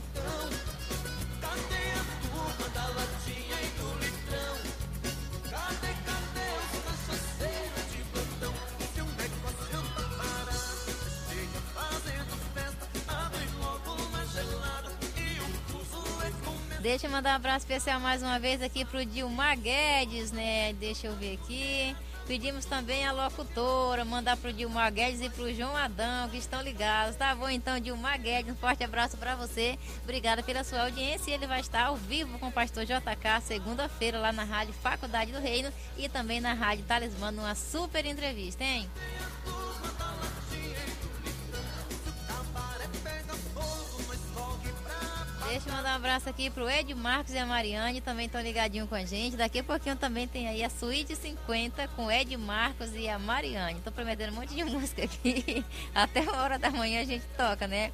Deixa eu mandar um abraço especial mais uma vez aqui pro Dilmar Guedes, né? Deixa eu ver aqui. Pedimos também a locutora, mandar pro Dilmar Guedes e pro João Adão, que estão ligados. Tá bom, então, Dilmar Guedes, um forte abraço para você. Obrigada pela sua audiência. Ele vai estar ao vivo com o pastor JK segunda-feira lá na Rádio Faculdade do Reino e também na Rádio Talismã, numa super entrevista, hein? Deixa eu mandar um abraço aqui pro Ed Marcos e a Mariane, também estão ligadinhos com a gente. Daqui a pouquinho também tem aí a Suíte 50 com Ed Marcos e a Mariane. Tô prometendo um monte de *laughs* música aqui. Até uma hora da manhã a gente toca, né?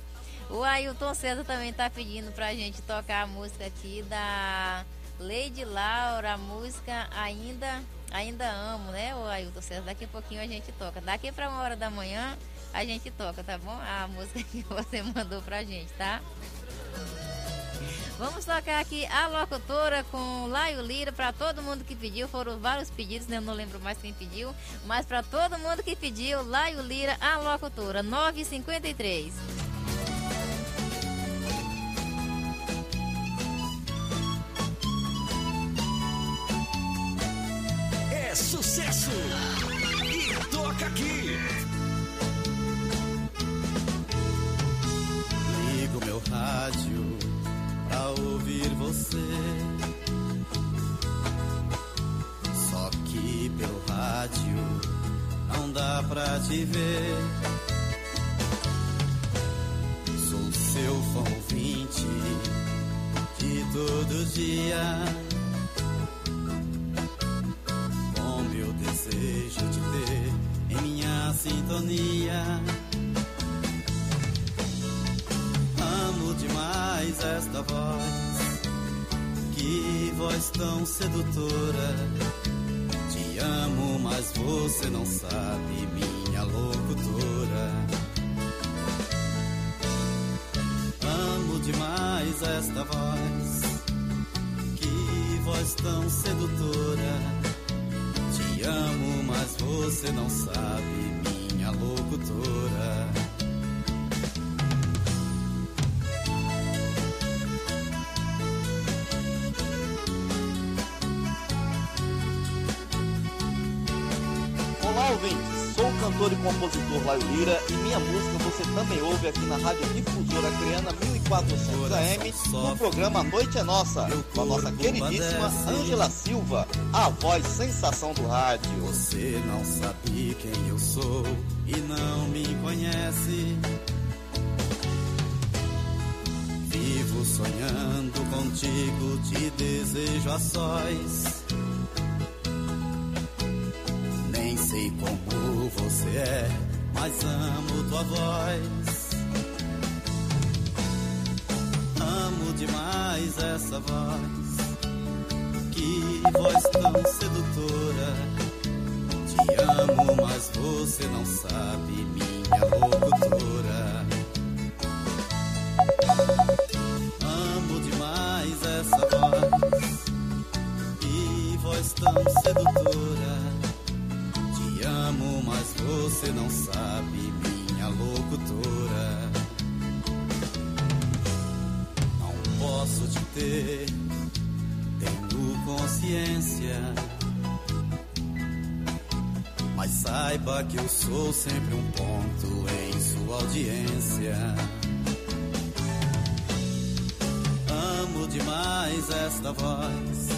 O Ailton César também tá pedindo pra gente tocar a música aqui da Lady Laura, a música Ainda Ainda Amo, né? O Ailton César, daqui a pouquinho a gente toca. Daqui pra uma hora da manhã a gente toca, tá bom? A música *laughs* que você mandou pra gente, tá? Vamos tocar aqui a locutora com Laio Lira para todo mundo que pediu. Foram vários pedidos, né? eu não lembro mais quem pediu. Mas para todo mundo que pediu, Laio Lira, a locutora, 953. É sucesso! E toca aqui! Ligo meu rádio pra ouvir você. Só que pelo rádio não dá pra te ver. Sou seu fã ouvinte de todo dia. Com meu desejo de ter em minha sintonia. Amo demais esta voz, que voz tão sedutora. Te amo, mas você não sabe, minha locutora. Amo demais esta voz, que voz tão sedutora. Te amo, mas você não sabe, minha locutora. Cantor e compositor Laio Lira e minha música você também ouve aqui na Rádio Difusora Criana 1400 AM no programa Noite é Nossa, com a nossa queridíssima Ângela Silva, a voz sensação do rádio. Você não sabe quem eu sou e não me conhece. Vivo sonhando contigo, te desejo a sós. Sei como você é, mas amo tua voz. Amo demais essa voz, que voz tão sedutora. Te amo, mas você não sabe, minha locutora. Você não sabe, minha locutora. Não posso te ter, tenho consciência. Mas saiba que eu sou sempre um ponto em sua audiência. Amo demais esta voz,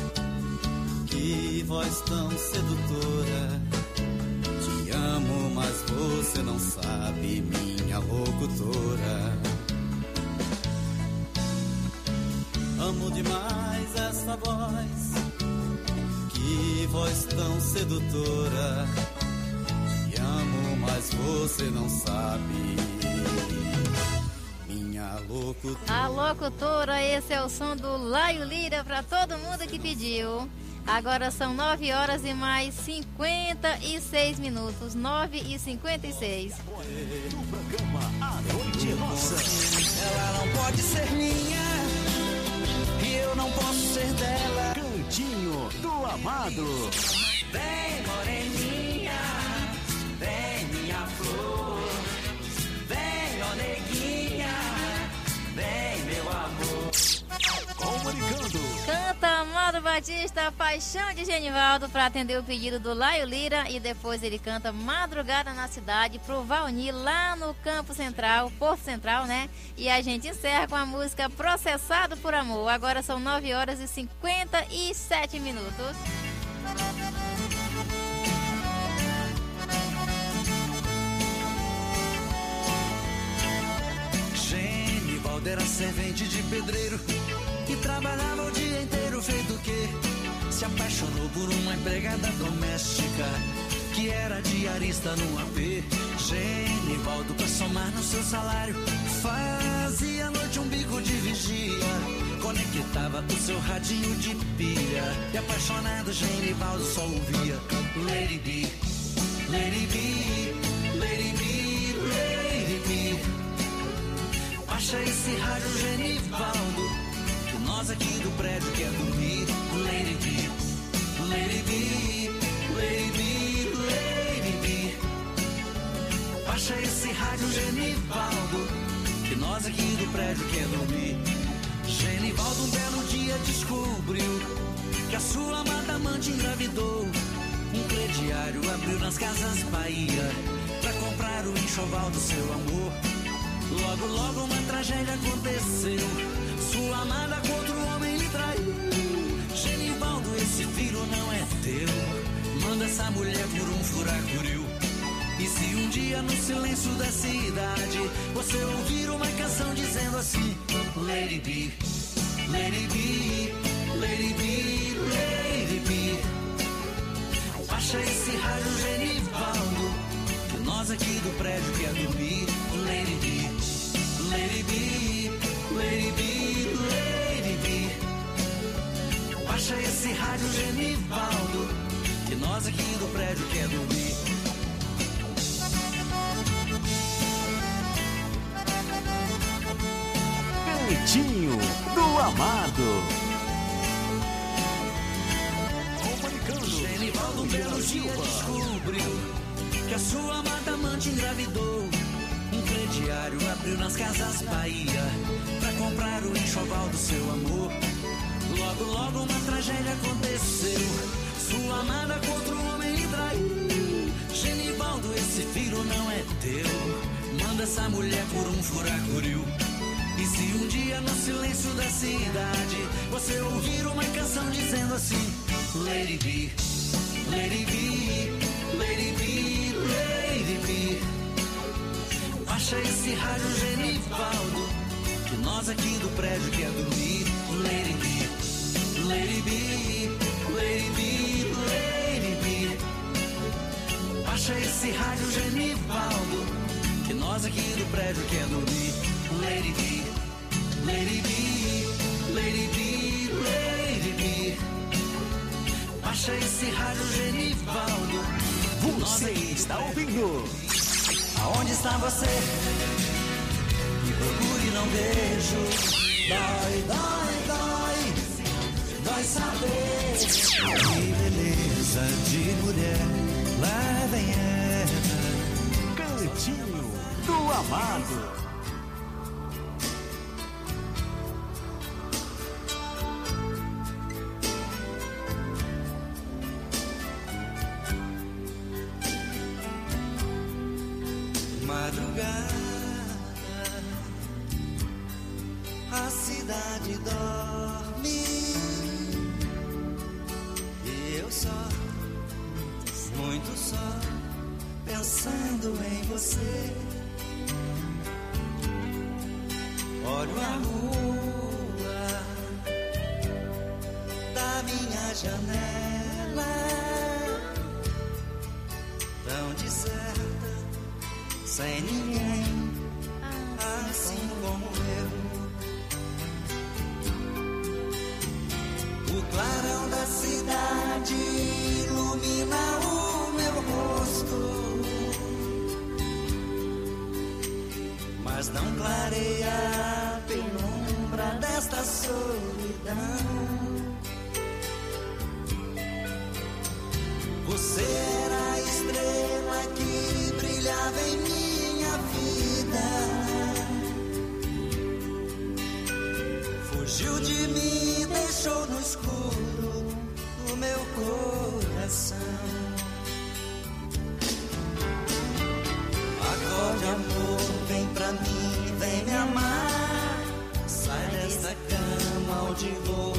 que voz tão sedutora. Você não sabe, minha locutora. Amo demais esta voz, que voz tão sedutora. Te amo, mas você não sabe, minha locutora. A locutora, esse é o som do Laio Lira para todo mundo que pediu. Agora são 9 horas e mais 56 minutos. 9 e 56. Do programa A Noite é. Ela não pode ser minha e eu não posso ser dela. Cantinho do Amado. Vem, moreninha, vem, minha flor. Vem, ó vem, meu amor. Comunicando. Canta Amado Batista, Paixão de Genivaldo, para atender o pedido do Laio Lira. E depois ele canta Madrugada na Cidade pro Valni, lá no Campo Central, Porto Central, né? E a gente encerra com a música Processado por Amor. Agora são 9 horas e 57 minutos. Genivaldo era servente de pedreiro e trabalhava o dia inteiro feito o quê? Se apaixonou por uma empregada doméstica que era diarista no AP. Genivaldo, pra somar no seu salário, fazia à noite um bico de vigia. Conectava o seu radinho de pilha e apaixonado Genivaldo só ouvia Lady B, Lady B, Lady B, Lady B. Baixa esse rádio Genivaldo Que nós aqui do prédio quer dormir Lady B, Lady B, Lady B, Lady B. Baixa esse rádio Genivaldo Que nós aqui do prédio quer dormir Genivaldo um belo dia descobriu Que a sua amada amante engravidou. Um crediário abriu nas casas Bahia Pra comprar o enxoval do seu amor. Logo, logo uma tragédia aconteceu. Sua amada contra o homem lhe traiu. Genivaldo, esse filho não é teu. Manda essa mulher por um furacuril. E se um dia no silêncio da cidade você ouvir uma canção dizendo assim: it be, let it be, let it be. Baixa esse rádio Genivaldo, que nós aqui do prédio quer dormir. Let it be, let it be, be. Baixa esse rádio Genivaldo, que nós aqui do prédio quer dormir. Cantinho do Amado. Genivaldo Belo dia descobriu que a sua amada amante engravidou. Um crediário abriu nas casas Bahia pra comprar o enxoval do seu amor. Logo, logo uma tragédia aconteceu. Sua amada contra o homem lhe traiu. Genivaldo, esse filho não é teu. Manda essa mulher por um furacuril. E se um dia no silêncio da cidade você ouvir uma canção dizendo assim: it be, let it be, let it be. Baixa esse rádio Genivaldo, que nós aqui do prédio quer dormir. It be, let it be, let it be. Baixa esse rádio Genivaldo, que nós aqui do prédio quer dormir. Be, let it be, let it be, let it be. Baixa esse rádio Genivaldo. Você está ouvindo? Aonde está você? Me procure não vejo. Dói, dói. Dói saber. Que beleza de mulher. Lá vem ela. Cantinho do Amado. Fugiu de mim, deixou no escuro o meu coração. Acorde, amor, vem pra mim, vem me amar. Sai dessa cama onde você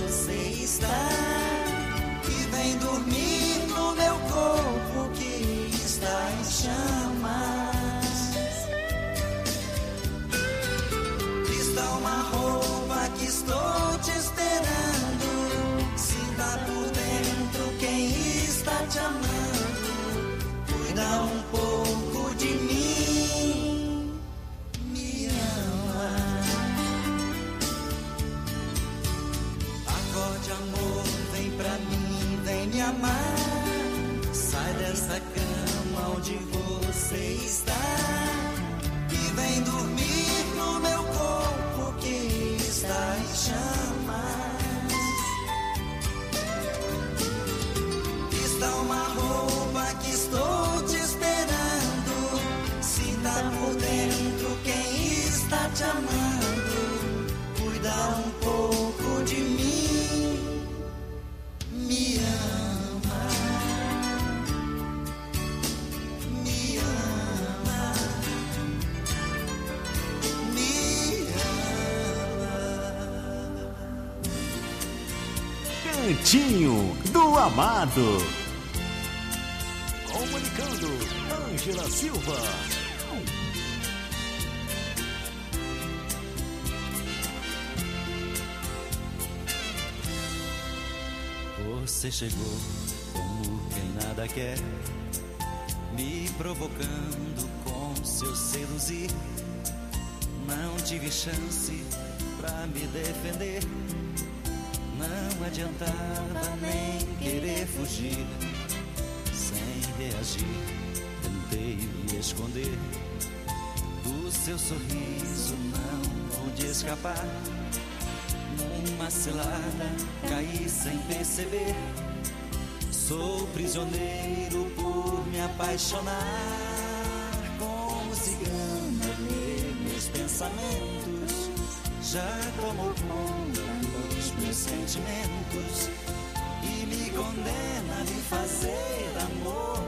Amado. Comunicando, Ângela Silva. Você chegou como quem nada quer, me provocando com seu seduzir. Não tive chance pra me defender, adiantava nem querer fugir. Sem reagir, tentei me esconder. Do seu sorriso não pude escapar. Numa cilada caí sem perceber. Sou prisioneiro por me apaixonar. Como cigana, lê meus pensamentos. Já tomou conta sentimentos. E me condena lhe fazer amor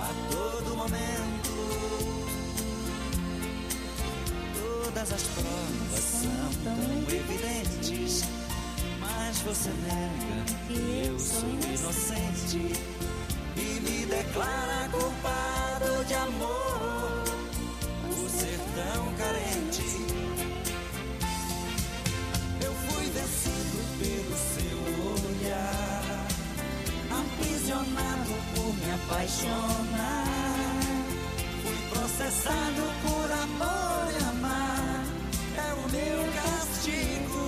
a todo momento. Todas as provas são tão evidentes, mas você nega que eu sou inocente e me declara culpado de amor por ser tão carente. Apaixonar. Fui processado por amor e amar, é o meu castigo.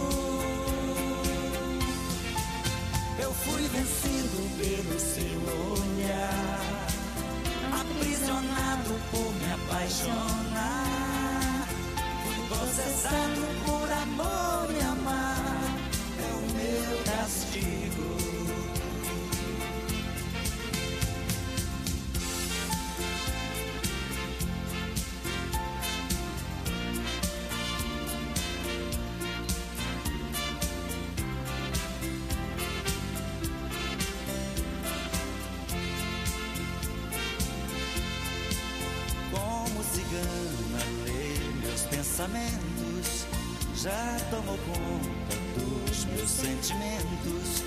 Eu fui vencido pelo seu olhar, aprisionado por me apaixonar. Fui processado por amor e amar, é o meu castigo. Conta dos meus sentimentos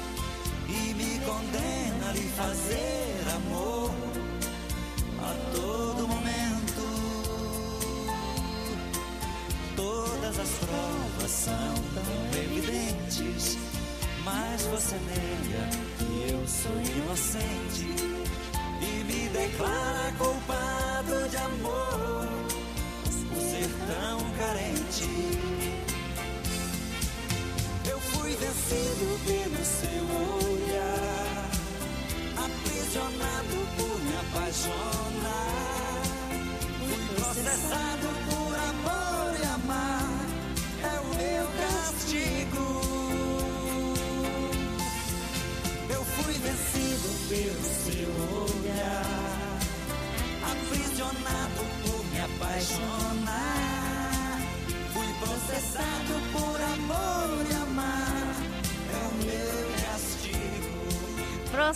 e me condena a lhe fazer amor a todo momento. Todas as provas são tão evidentes, mas você nega que eu sou inocente e me declara culpado de amor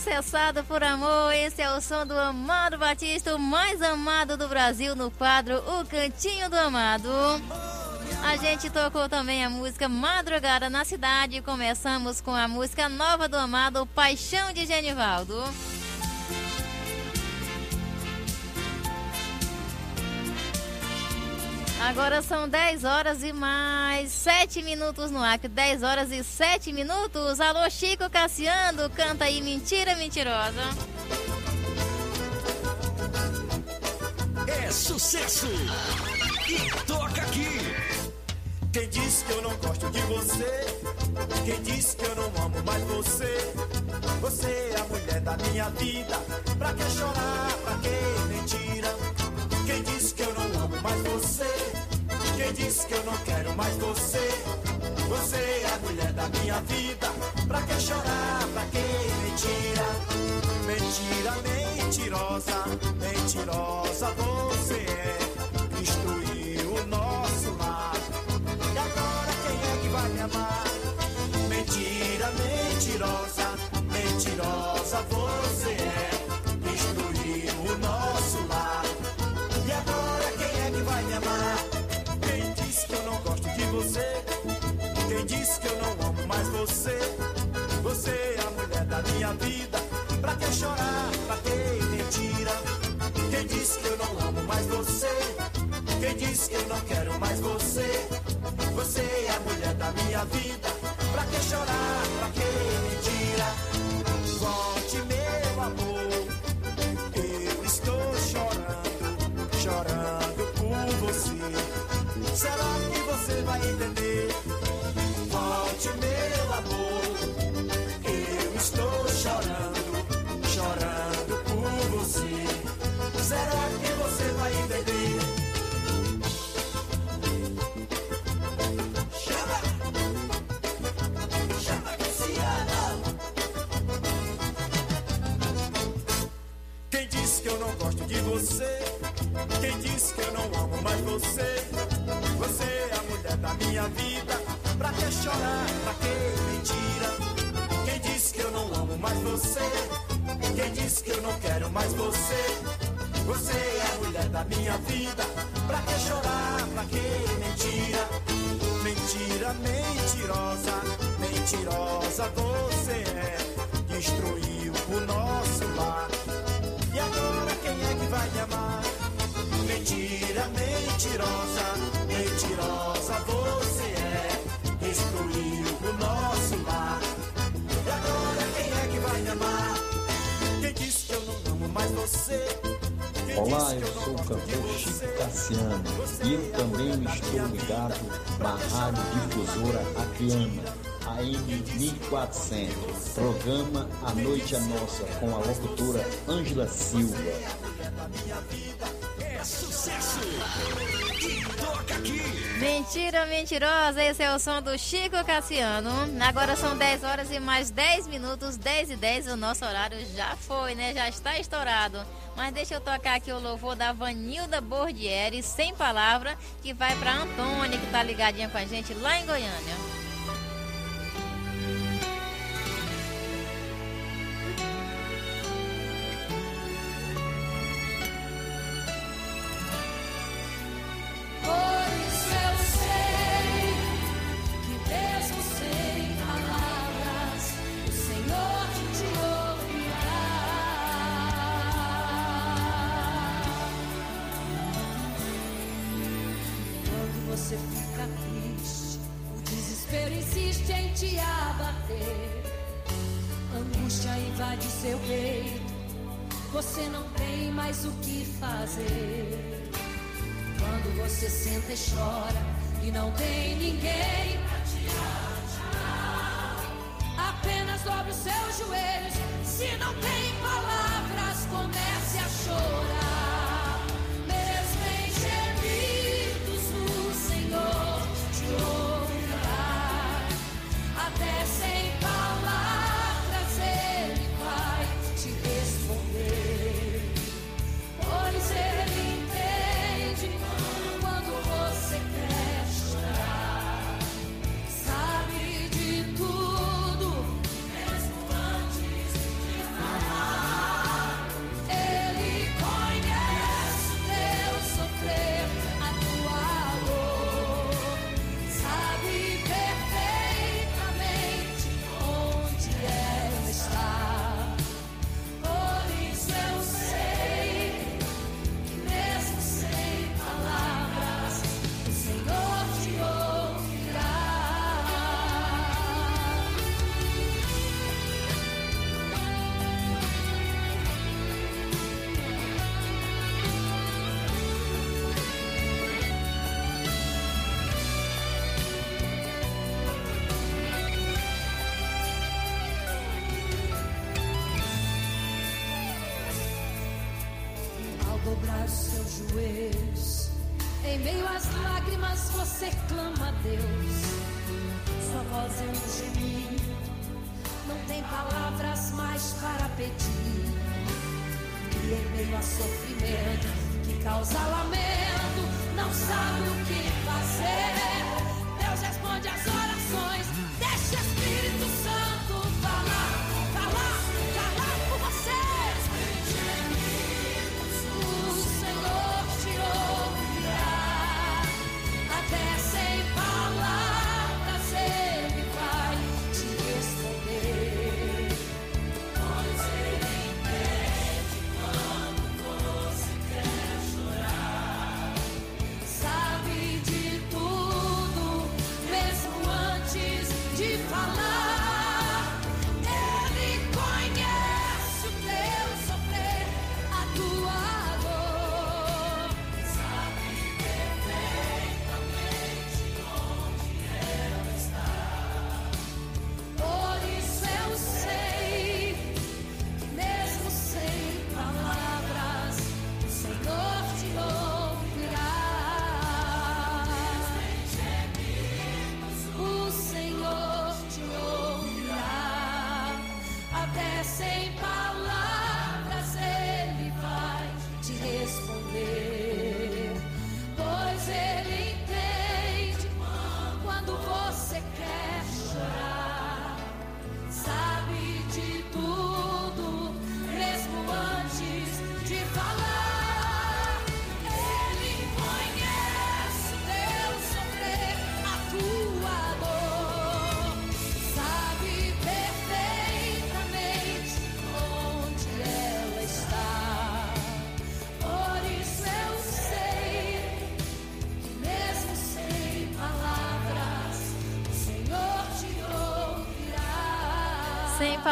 Processado por amor, esse é o som do Amado Batista, o mais amado do Brasil, no quadro O Cantinho do Amado. A gente tocou também a música Madrugada na Cidade começamos com a música nova do Amado, Paixão de Genivaldo. Agora são 10 horas e mais 7 minutos no Acre. 10 horas e 7 minutos. Alô, Chico Cassiano, canta aí Mentira Mentirosa. É sucesso! E toca aqui! Quem disse que eu não gosto de você? Quem disse que eu não amo mais você? Você é a mulher da minha vida. Pra que chorar? Pra que Disse que eu não quero mais você? Você é a mulher da minha vida. Pra que chorar? Pra que mentira? Mentira, mentirosa, mentirosa você no quiero Obrigado, é Barrado Difusora Acreana, AM 1400. Programa A Noite é Nossa, com a locutora Ângela Silva. É sucesso! E toca aqui! Mentira mentirosa, esse é o som do Chico Cassiano. Agora são 10 horas e mais 10 minutos, 10 e 10. O nosso horário já foi, né? Já está estourado. Mas deixa eu tocar aqui o louvor da Vanilda Bordieri, sem palavra, que vai para Antônia, que tá ligadinha com a gente lá em Goiânia.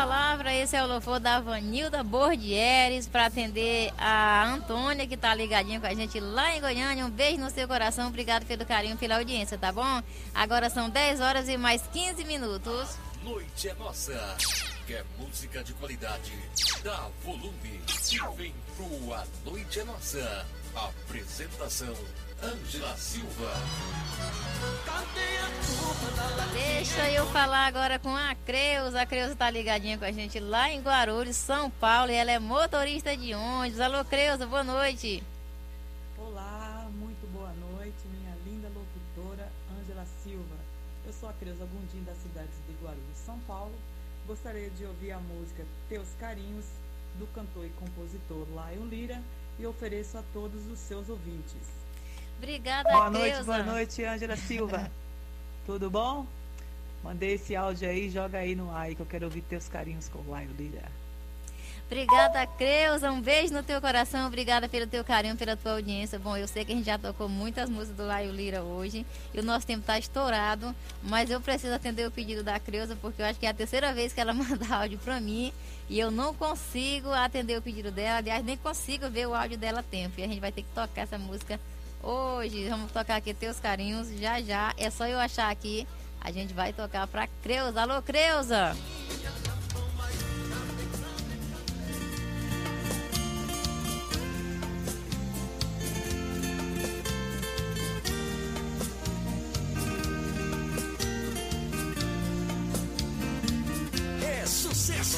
Palavra, esse é o louvor da Vanilda Bordieres para atender a Antônia, que tá ligadinha com a gente lá em Goiânia. Um beijo no seu coração, obrigado pelo carinho, pela audiência, tá bom? Agora são 10 horas e mais 15 minutos. Noite é nossa. Quer música de qualidade? Dá volume e vem pro A Noite é Nossa. Apresentação Ângela Silva. Deixa eu falar agora com a Creuza. A Creuza tá ligadinha com a gente lá em Guarulhos, São Paulo, e ela é motorista de ônibus. Alô, Creuza, boa noite. Olá, muito boa noite, minha linda locutora Ângela Silva. Eu sou a Creuza Gundim da cidade de Guarulhos, São Paulo. Gostaria de ouvir a música Teus Carinhos, do cantor e compositor Lion Lira, e ofereço a todos os seus ouvintes. Obrigada, Boa noite, Creuza. boa noite, Ângela Silva. *laughs* Tudo bom? Mandei esse áudio aí, joga aí no ar que eu quero ouvir teus carinhos com o Lion Lira. Obrigada, Creuza. Um beijo no teu coração. Obrigada pelo teu carinho, pela tua audiência. Bom, eu sei que a gente já tocou muitas músicas do Laio Lira hoje e o nosso tempo está estourado, mas eu preciso atender o pedido da Creuza porque eu acho que é a terceira vez que ela *laughs* manda áudio para mim e eu não consigo atender o pedido dela. Aliás, nem consigo ver o áudio dela a tempo. E a gente vai ter que tocar essa música hoje. Vamos tocar aqui Teus Carinhos já já. É só eu achar aqui. A gente vai tocar pra Creuza. Alô, Creuza! É sucesso!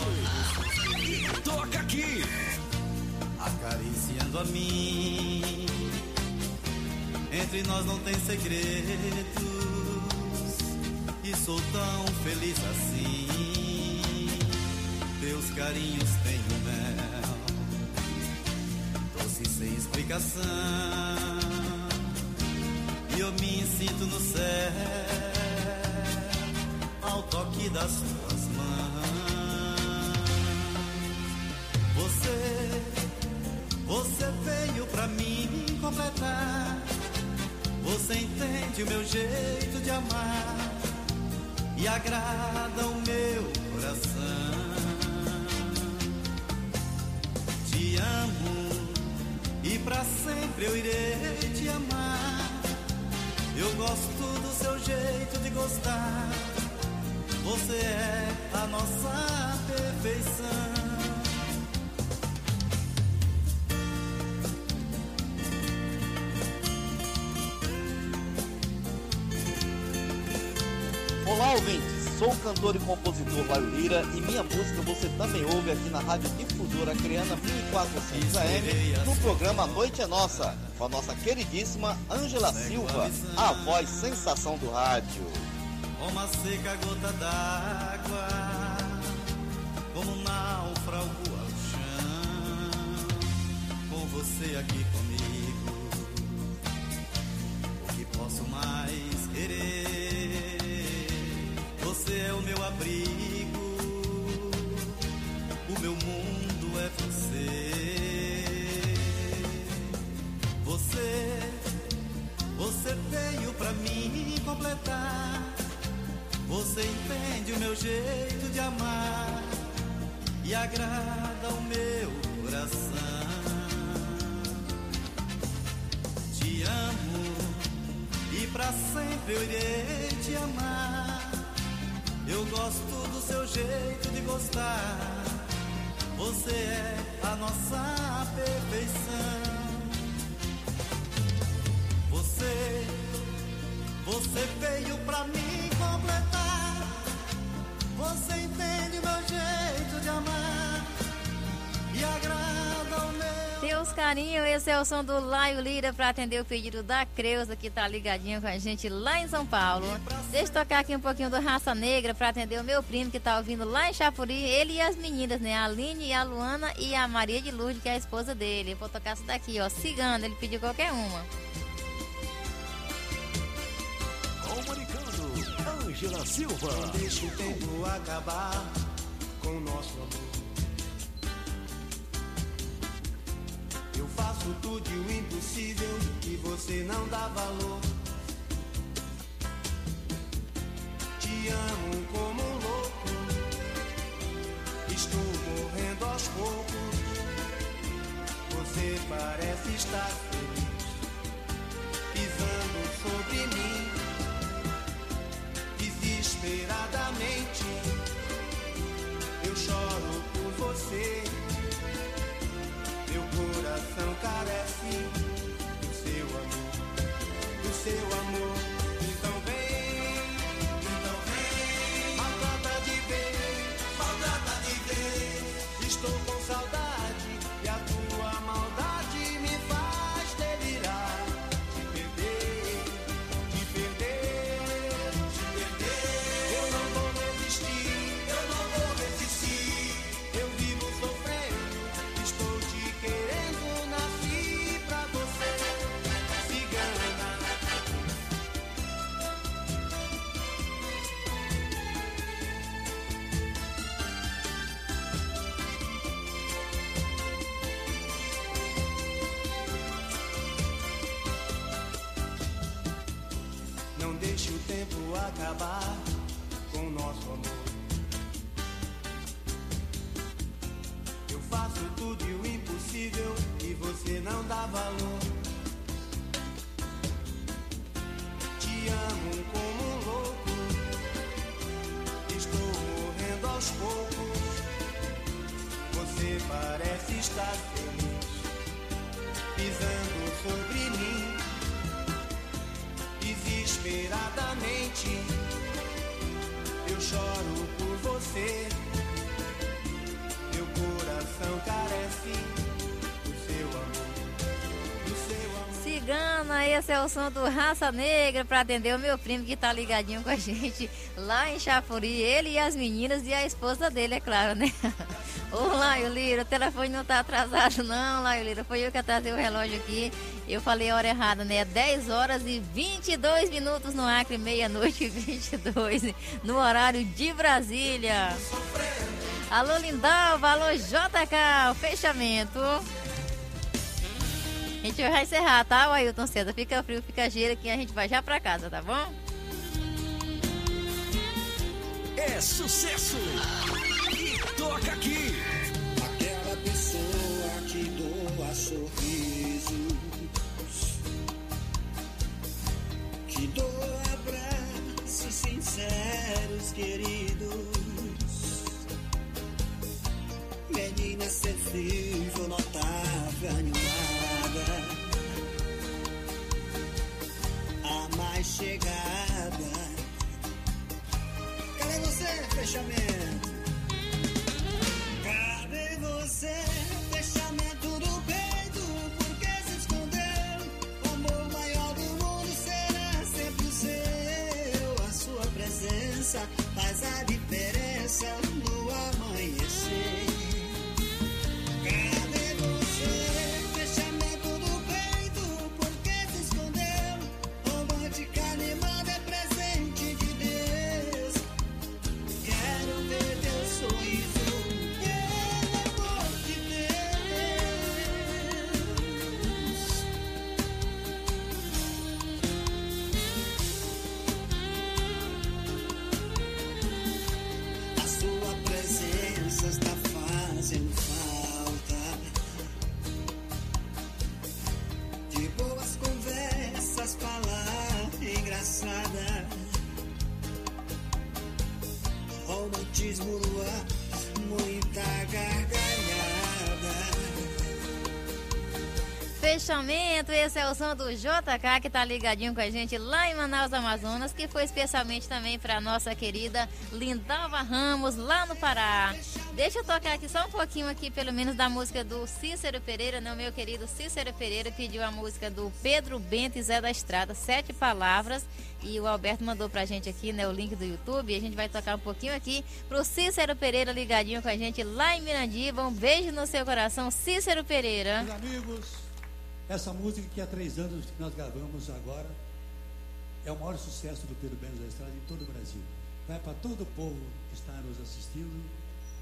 E toca aqui! acariciando a mim. Entre nós não tem segredos, e sou tão feliz assim. Teus carinhos têm o mel, doce sem explicação. E eu me sinto no céu, ao toque das tuas mãos. Você você veio pra mim completar. Você entende o meu jeito de amar e agrada o meu coração. Te amo e pra sempre eu irei te amar. Eu gosto do seu jeito de gostar. Você é a nossa perfeição. Olá, ouvintes. Sou o cantor e compositor Laio Lira e minha música você também ouve aqui na Rádio Difusora Criana 1400 AM no programa Noite é Nossa, com a nossa queridíssima Ângela Silva, a voz sensação do rádio. Uma seca gota d'água, como um náufrago ao chão. Com você aqui comigo, o que posso mais o meu abrigo, o meu mundo é você. Você, você veio pra mim completar. Você entende o meu jeito de amar e agrada o meu coração. Te amo e pra sempre eu irei te amar. Eu gosto do seu jeito de gostar. Você é a nossa perfeição. Você, você veio pra mim completar. Você entende meu jeito de amar e agrada o meu. Teus carinhos, esse é o som do Laio Lira para atender o pedido da Creuza, que tá ligadinho com a gente lá em São Paulo. Deixa eu tocar aqui um pouquinho do Raça Negra para atender o meu primo que tá ouvindo lá em Chapuri. Ele e as meninas, né? A Aline e a Luana e a Maria de Lourdes, que é a esposa dele. Vou tocar essa daqui, ó. Cigana, ele pediu qualquer uma. Comunicando, Ângela Silva. Não deixe o tempo acabar com o nosso amor. Faço tudo e o impossível que você não dá valor. Te amo como um louco. poucos. Você parece estar feliz, pisando sobre mim, desesperadamente. Eu choro por você, meu coração carece do seu amor, do seu amor. Acabar com o nosso amor. Eu faço tudo e o impossível e você não dá valor. Te amo como um louco. Estou morrendo aos poucos. Você parece estar feliz, pisando sobre mim desesperadamente. Eu choro por você. Meu coração carece do seu amor. Cigana, esse é o som do Raça Negra para atender o meu primo que tá ligadinho com a gente lá em Chapuri. Ele e as meninas e a esposa dele, é claro, né? *laughs* Ô, Laio Lira, o telefone não tá atrasado, não, Laio Lira. Foi eu que atrasei o relógio aqui. Eu falei a hora errada, né? 10 horas e 22 minutos no Acre, meia-noite e 22 no horário de Brasília. Alô, Lindalva, alô, JK, fechamento. A gente vai encerrar, tá, o Ailton César? Fica frio, fica gelo que a gente vai já pra casa, tá bom? É sucesso! E toca aqui! Aquela pessoa que doa sorrisos, que doa abraços sinceros, queridos. Menina sensível, notável, animada, chegada. Cadê você, fechamento? O som do JK que tá ligadinho com a gente lá em Manaus, Amazonas, que foi especialmente também para nossa querida Lindalva Ramos, lá no Pará. Deixa eu tocar aqui só um pouquinho aqui, pelo menos, da música do Cícero Pereira, né? O meu querido Cícero Pereira pediu a música do Pedro Bento e Zé da Estrada, Sete Palavras. E o Alberto mandou pra gente aqui, né, o link do YouTube. E a gente vai tocar um pouquinho aqui pro Cícero Pereira ligadinho com a gente lá em Mirandiba. Um beijo no seu coração, Cícero Pereira. Meus amigos, essa música que há três anos que nós gravamos agora é o maior sucesso do Pedro Bento da Estrada em todo o Brasil. Vai para todo o povo que está nos assistindo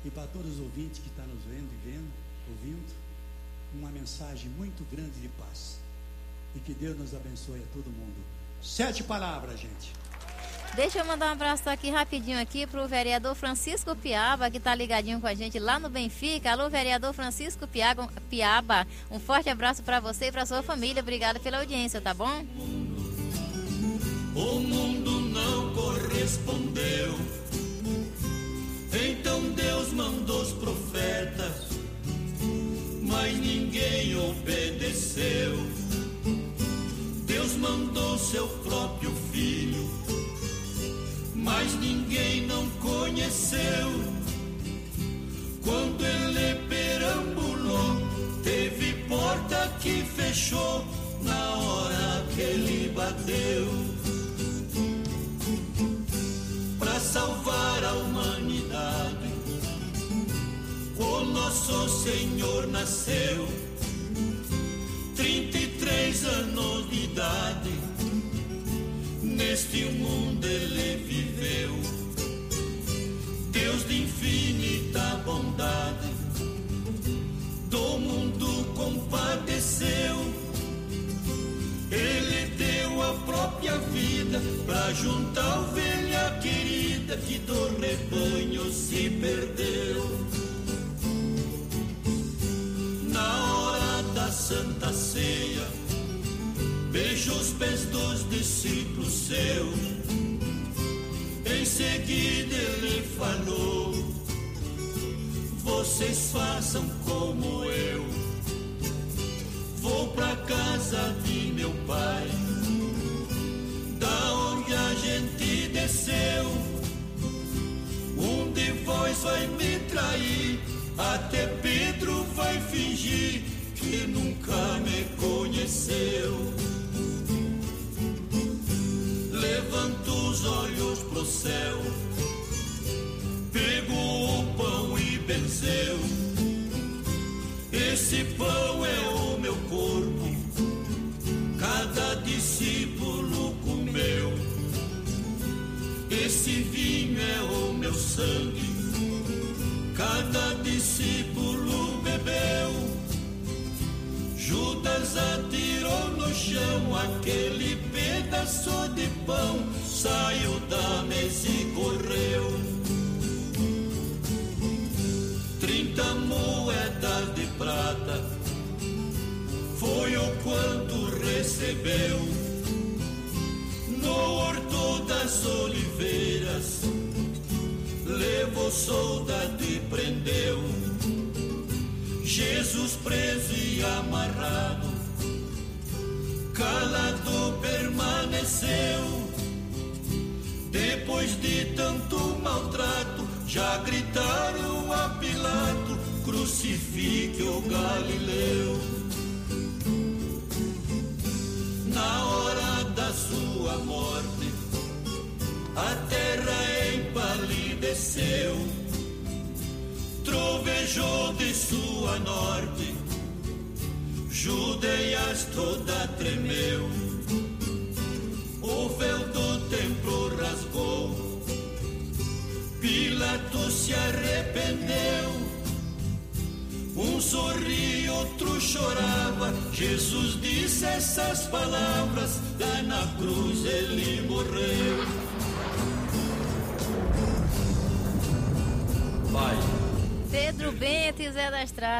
e para todos os ouvintes que estão nos vendo e vendo, ouvindo, uma mensagem muito grande de paz. E que Deus nos abençoe a todo mundo. Sete palavras, gente. Deixa eu mandar um abraço aqui rapidinho aqui pro vereador Francisco Piaba, que tá ligadinho com a gente lá no Benfica. Alô, vereador Francisco Piaba. Um forte abraço para você e para sua família. Obrigada pela audiência, tá bom? O mundo não correspondeu. Então Deus mandou os profetas, mas ninguém obedeceu. Deus mandou seu próprio filho, mas ninguém não conheceu. Quando ele perambulou, teve porta que fechou na hora que ele bateu. Para salvar a humanidade, o nosso Senhor nasceu.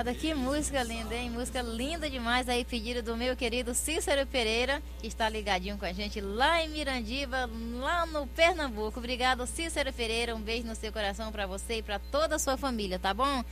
Zé da Estrada, que música linda, hein? Música linda demais aí, pedido do meu querido Cícero Pereira, que está ligadinho com a gente lá em Mirandiba, lá no Pernambuco. Obrigado, Cícero Pereira. Um beijo no seu coração para você e para toda a sua família, tá bom?